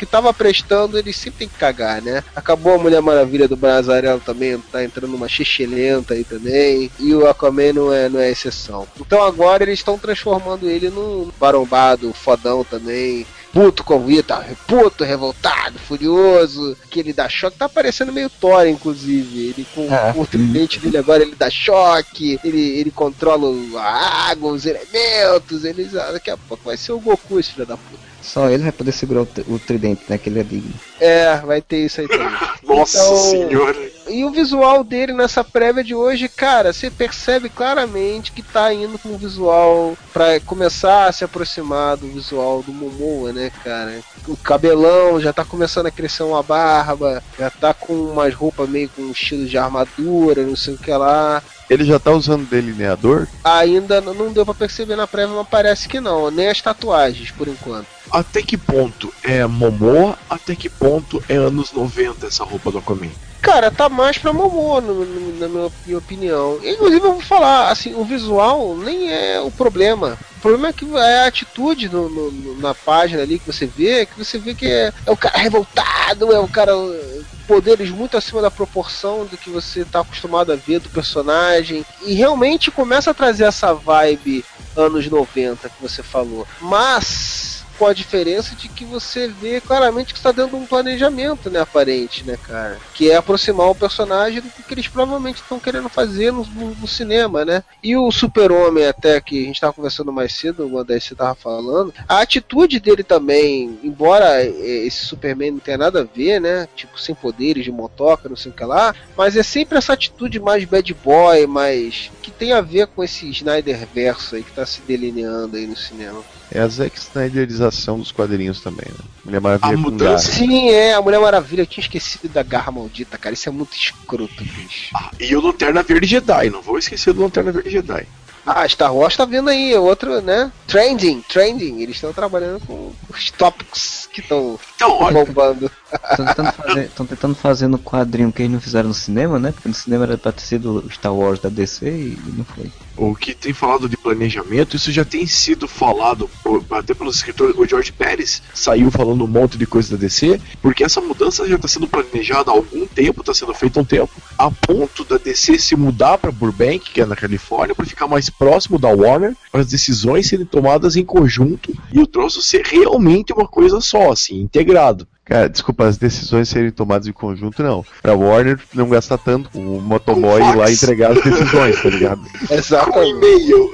que tava prestando, eles sempre tem que cagar, né? Acabou a Mulher Maravilha do Brasarelo também, tá entrando uma xixelenta aí também. E o Aquaman não é, não é exceção. Então agora eles estão transformando ele num barombado, fodão também. Puto com o Vita, puto, revoltado, furioso, que ele dá choque, tá parecendo meio Thor, inclusive. Ele com, com o tridente dele agora, ele dá choque, ele, ele controla a água, os elementos, ele, daqui a pouco vai ser o Goku, esse filho da puta. Só ele vai poder segurar o, o tridente, né? Que ele é digno. É, vai ter isso aí também. [LAUGHS] Nossa Então- senhora. E o visual dele nessa prévia de hoje, cara, você percebe claramente que tá indo com um visual pra começar a se aproximar do visual do Momoa, né, cara? O cabelão já tá começando a crescer uma barba, já tá com umas roupas meio com um estilo de armadura, não sei o que lá. Ele já tá usando delineador? Ainda não deu pra perceber na prévia, mas parece que não, nem as tatuagens por enquanto. Até que ponto é Momoa? Até que ponto é anos 90 essa roupa do Aquaman? Cara, tá mais pra Momoa, no- no- na minha, opinião. Inclusive, eu vou falar, assim, o visual nem é o problema. O problema é que é a atitude no- no- na página ali que você vê, que você vê que é, é o cara revoltado, é o cara eh, poderes muito acima da proporção do que você tá acostumado a ver do personagem. E realmente começa a trazer essa vibe anos 90 que você falou. Mas com a diferença de que você vê claramente que está dentro de um planejamento, né, aparente, né, cara? Que é aproximar o personagem do que eles provavelmente estão querendo fazer no, no, no cinema, né? E o Super-Homem, até que a gente estava conversando mais cedo, o André estava falando, a atitude dele também, embora esse Superman não tenha nada a ver, né? Tipo, sem poderes de motoca, não sei o que lá, mas é sempre essa atitude mais bad boy, mais. que tem a ver com esse Snyder verso aí que está se delineando aí no cinema. É a Zack Snyderização dos quadrinhos também, né? Mulher Maravilha A com mudança- garra. Sim, é, a Mulher Maravilha, eu tinha esquecido da garra maldita, cara. Isso é muito escroto, bicho. Ah, e o Lanterna Verde Jedi, não vou esquecer do Lanterna Verde Jedi. Ah, Star Wars tá vendo aí, outro, né? Trending, trending. Eles estão trabalhando com os tópicos que estão Então, bombando. Estão tentando, fazer, tentando fazer no quadrinho que eles não fizeram no cinema, né? Porque no cinema era pra ter sido o Star Wars da DC e não foi. o que tem falado de planejamento, isso já tem sido falado por- até pelos escritores. O George Pérez saiu falando um monte de coisa da DC, porque essa mudança já está sendo planejada há algum tempo, está sendo feita há um tempo, a ponto da DC se mudar para Burbank, que é na Califórnia, para ficar mais próximo da Warner, para as decisões serem tomadas em conjunto e o troço ser realmente uma coisa só, assim, integrado. Cara, desculpa, as decisões serem tomadas em conjunto, não. Pra Warner não gastar tanto, o motoboy ir lá entregar as decisões, tá ligado? [LAUGHS] Com Exatamente. e-mail.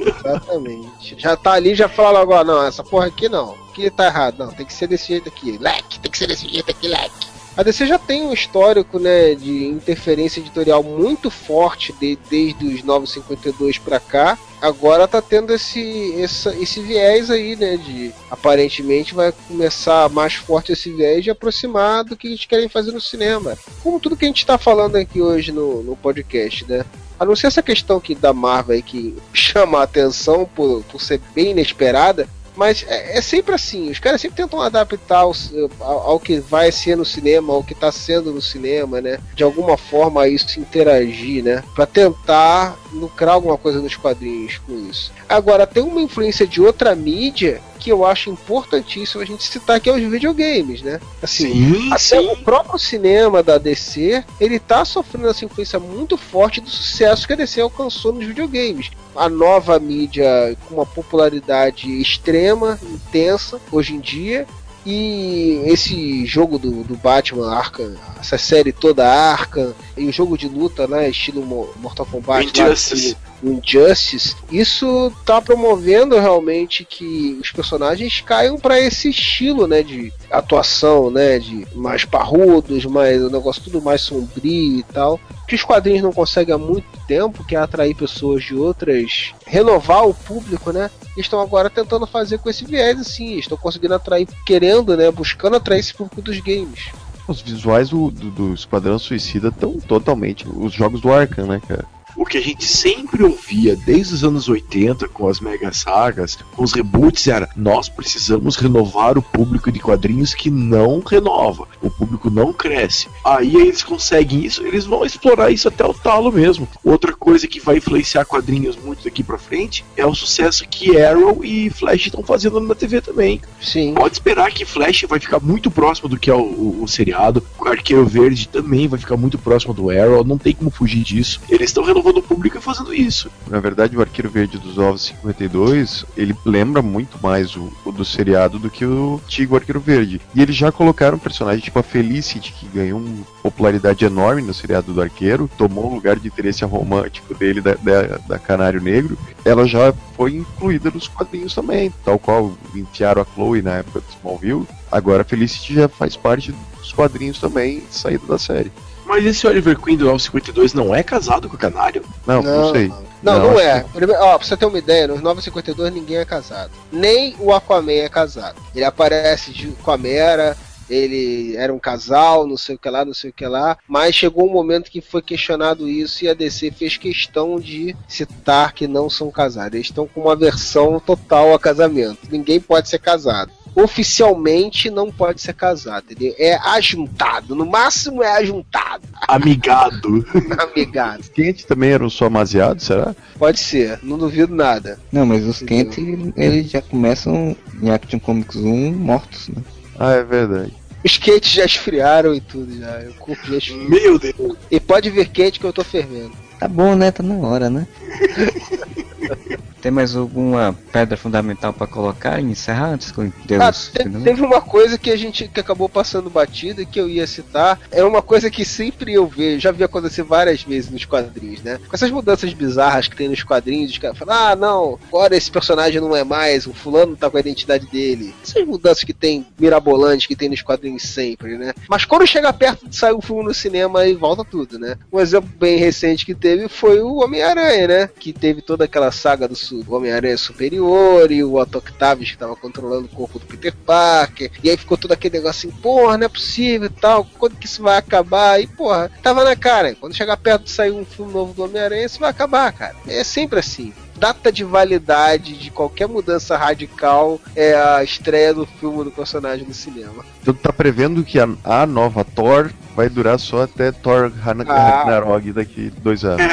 Exatamente. Já tá ali, já fala logo, ó, não, essa porra aqui não. Aqui tá errado. Não, tem que ser desse jeito aqui. Leque, tem que ser desse jeito aqui, leque. A DC já tem um histórico, né, de interferência editorial muito forte de- desde os 952 pra cá. Agora tá tendo esse, essa- esse viés aí, né, de aparentemente vai começar mais forte esse viés de aproximar do que eles querem fazer no cinema. Como tudo que a gente tá falando aqui hoje no, no podcast, né? A não ser essa questão que da Marvel aí que [LAUGHS] chama a atenção por, por ser bem inesperada, mas é, é sempre assim, os caras sempre tentam adaptar os- ao, ao que vai ser no cinema, ao que tá sendo no cinema, né? De alguma forma isso interagir, né? Pra tentar lucrar alguma coisa nos quadrinhos com isso. Agora, tem uma influência de outra mídia que eu acho importantíssimo a gente citar, que é os videogames, né? Assim, Sim, até sim. o próprio cinema da DC, ele tá sofrendo essa influência muito forte do sucesso que a DC alcançou nos videogames. A nova mídia com uma popularidade extrema, intensa, hoje em dia. E esse jogo do, do Batman Arkham, essa série toda Arkham, e o jogo de luta, né, estilo Mo- Mortal Kombat, lá, Injustice. O Injustice, isso tá promovendo realmente que os personagens caiam para esse estilo, né, de atuação, né, de mais parrudos, mais o negócio tudo mais sombrio e tal, que os quadrinhos não conseguem há muito tempo, que é atrair pessoas de outras, renovar o público, né? Estão agora tentando fazer com esse viés assim, estão conseguindo atrair, querendo, né, buscando atrair esse público dos games. Os visuais do, do, do Esquadrão Suicida estão totalmente. Os jogos do Arkham, né, cara? O que a gente sempre ouvia desde os anos 80 com as mega sagas, com os reboots, era nós precisamos renovar o público de quadrinhos que não renova, o público não cresce. Aí eles conseguem isso, eles vão explorar isso até o talo mesmo. Outra coisa que vai influenciar quadrinhos muito daqui pra frente é o sucesso que Arrow e Flash estão fazendo na TV também. Sim. Pode esperar que Flash vai ficar muito próximo do que é o, o- o seriado. O Arqueiro Verde também vai ficar muito próximo do Arrow. Não tem como fugir disso. Eles estão renovando o público fazendo isso. Na verdade, o Arqueiro Verde dos Ovos 52, ele lembra muito mais o, o do seriado do que o antigo Arqueiro Verde. E eles já colocaram um personagem tipo a Felicity, que ganhou uma popularidade enorme no seriado do Arqueiro, tomou o lugar de interesse romântico dele, da, da, da Canário Negro. Ela já foi incluída nos quadrinhos também, tal qual enfiaram a Chloe na época do Smallville. Agora a Felicity já faz parte dos quadrinhos também, saída da série. Mas esse Oliver Queen do 952 não é casado com o Canário? Não, não, sei. Não, Não, não, é. Primeiro- Ó, pra você ter uma ideia, nos 952 ninguém é casado. Nem o Aquaman é casado. Ele aparece de, com a Mera, ele era um casal, não sei o que lá, não sei o que lá. Mas chegou um momento que foi questionado isso e a DC fez questão de citar que não são casados. Eles estão com uma aversão total a casamento. Ninguém pode ser casado. Oficialmente não pode ser casado, entendeu? É ajuntado, no máximo é ajuntado, Amigado. [LAUGHS] amigado. Quente também eram só amaziados, será? Pode ser, não duvido nada. Não, mas os Kent, eles já começam em Action Comics 1 mortos, né? Ah, é verdade. Os quentes já esfriaram e tudo já. O corpo já esfriou. Meu Deus. E pode vir quente que eu tô fervendo. Tá bom, né? Tá na hora, né? [LAUGHS] Tem mais alguma pedra fundamental pra colocar e encerrar antes que eu dê Ah, te- teve uma coisa que a gente que acabou passando batida que eu ia citar. É uma coisa que sempre eu vejo, já vi acontecer várias vezes nos quadrinhos, né? Com essas mudanças bizarras que tem nos quadrinhos, os caras falam, ah, não, agora esse personagem não é mais, o fulano tá com a identidade dele. Essas mudanças que tem mirabolantes que tem nos quadrinhos sempre, né? Mas quando chega perto de sair o filme no cinema aí volta tudo, né? Um exemplo bem recente que teve foi o Homem-Aranha, né? Que teve toda aquela saga do do Homem-Aranha Superior e o Otto Octavius que tava controlando o corpo do Peter Parker. E aí ficou todo aquele negócio assim, porra, não é possível e tal. Quando que isso vai acabar? E porra, tava na cara. Quando chegar perto de sair um filme novo do Homem-Aranha, isso vai acabar, cara. É sempre assim. Data de validade de qualquer mudança radical é a estreia do filme do personagem no cinema. Então tá prevendo que a, a nova Thor vai durar só até Thor Ragn- Ah. Ragnarok daqui dois anos.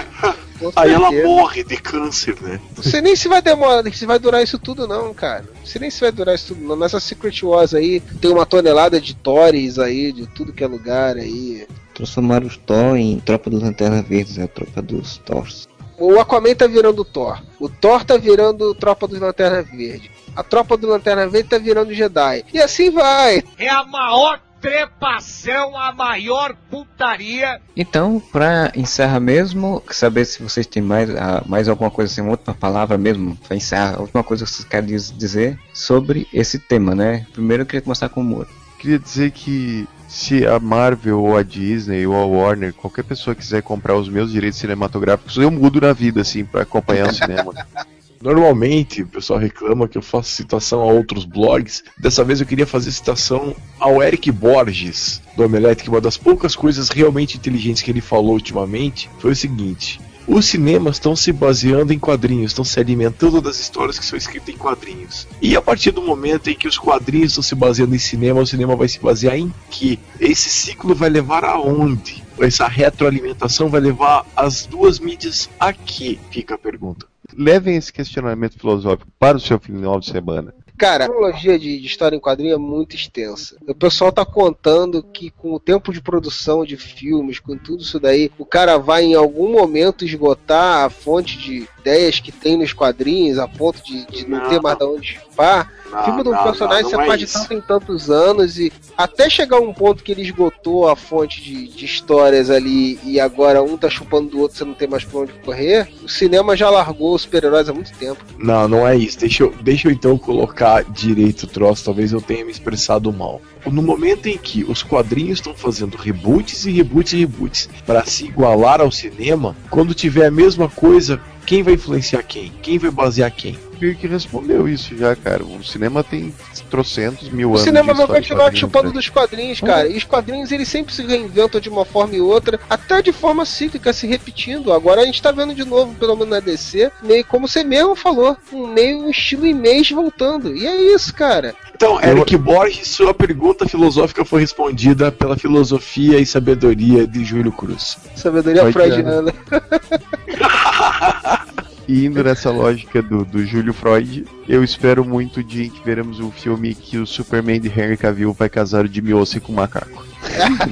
Aí ela morre de câncer, né? Não sei nem se vai demorar, se vai durar isso tudo não, cara. Não sei nem se vai durar isso tudo não. Nessa Secret Wars aí, tem uma tonelada de Thores aí, de tudo que é lugar aí. Transformaram os Thor em tropa dos Lanternas Verdes, é a tropa dos Thors. O Aquaman tá virando Thor. O Thor tá virando Tropa dos Lanterna Verde. A Tropa do Lanterna Verde tá virando Jedi. E assim vai. É a maior trepação, a maior putaria. Então, pra encerrar mesmo, saber se vocês têm mais, ah, mais alguma coisa assim, uma última palavra mesmo, pra encerrar, a última coisa que vocês querem diz- dizer sobre esse tema, né? Primeiro eu queria começar com o Moro. Queria dizer que se a Marvel ou a Disney ou a Warner, qualquer pessoa quiser comprar os meus direitos cinematográficos, eu mudo na vida, assim, pra acompanhar o cinema. [LAUGHS] Normalmente o pessoal reclama que eu faço citação a outros blogs. Dessa vez eu queria fazer citação ao Eric Borges, do Omelete, que uma das poucas coisas realmente inteligentes que ele falou ultimamente foi o seguinte. Os cinemas estão se baseando em quadrinhos, estão se alimentando das histórias que são escritas em quadrinhos. E a partir do momento em que os quadrinhos estão se baseando em cinema, o cinema vai se basear em quê? Esse ciclo vai levar aonde? Essa retroalimentação vai levar as duas mídias a quê? Fica a pergunta. Levem esse questionamento filosófico para o seu final de semana. Cara, a cronologia de, de história em quadrinho é muito extensa. O pessoal tá contando que com o tempo de produção de filmes, com tudo isso daí, o cara vai em algum momento esgotar a fonte de ideias que tem nos quadrinhos, a ponto de, de não, Não. ter mais de onde chupar. Não, filme do não, personagem não é faz de isso. tanto em tantos anos e até chegar um ponto que ele esgotou a fonte de, de histórias ali e agora um tá chupando do outro, você não tem mais pra onde correr. O cinema já largou os super-heróis há muito tempo. Não, não é isso. Deixa eu, deixa eu então colocar direito o troço. Talvez eu tenha me expressado mal. No momento em que os quadrinhos estão fazendo reboots e reboots e reboots para se igualar ao cinema, quando tiver a mesma coisa, quem vai influenciar quem? Quem vai basear quem? Que respondeu isso já, cara. O cinema tem trocentos mil O anos. cinema de vai continuar chupando né? dos quadrinhos, cara. E os quadrinhos eles sempre se reinventam de uma forma e outra, até de forma cíclica, se repetindo. Agora a gente tá vendo de novo, pelo menos na DC, meio como você mesmo falou, um meio um estilo imês voltando. E é isso, cara. Então, Eric Borges, sua pergunta filosófica foi respondida pela filosofia e sabedoria de Júlio Cruz. Sabedoria freudiana. [LAUGHS] E indo nessa lógica do, do Júlio Freud, eu espero muito o dia em que veremos um filme que o Superman de Henry Cavill vai casar o Jimmy Olsen com um macaco.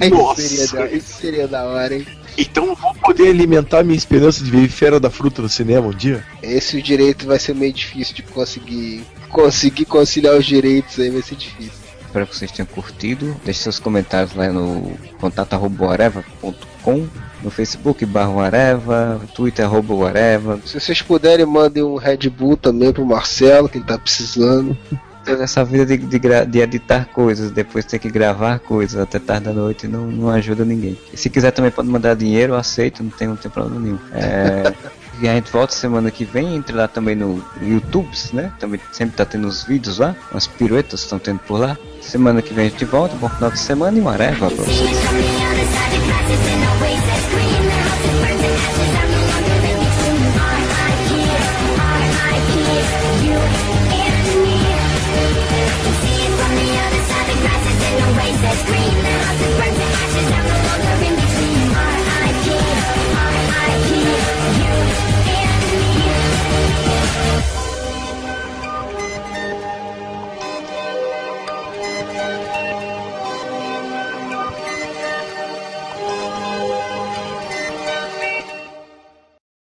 isso, Nossa. seria da, isso seria da hora, hein? Então eu vou poder alimentar minha esperança de ver Fera da Fruta no cinema um dia? Esse o direito vai ser meio difícil de conseguir conseguir conciliar os direitos aí, vai ser difícil. Espero que vocês tenham curtido. Deixe seus comentários lá no contato.areva.com, no Facebook barra Areva, Twitter arroba Areva. Se vocês puderem, mandem um Red Bull também pro Marcelo, que ele tá precisando. Essa vida de, de, de editar coisas, depois ter que gravar coisas até tarde da noite não, não ajuda ninguém. E se quiser também pode mandar dinheiro, eu aceito, não tem, não tem problema nenhum. É, [LAUGHS] e a gente volta semana que vem, entre lá também no YouTube, né? Também sempre tá tendo os vídeos lá, umas piruetas estão tendo por lá. Semana que vem a gente volta, bom final de semana e uma areva pra vocês.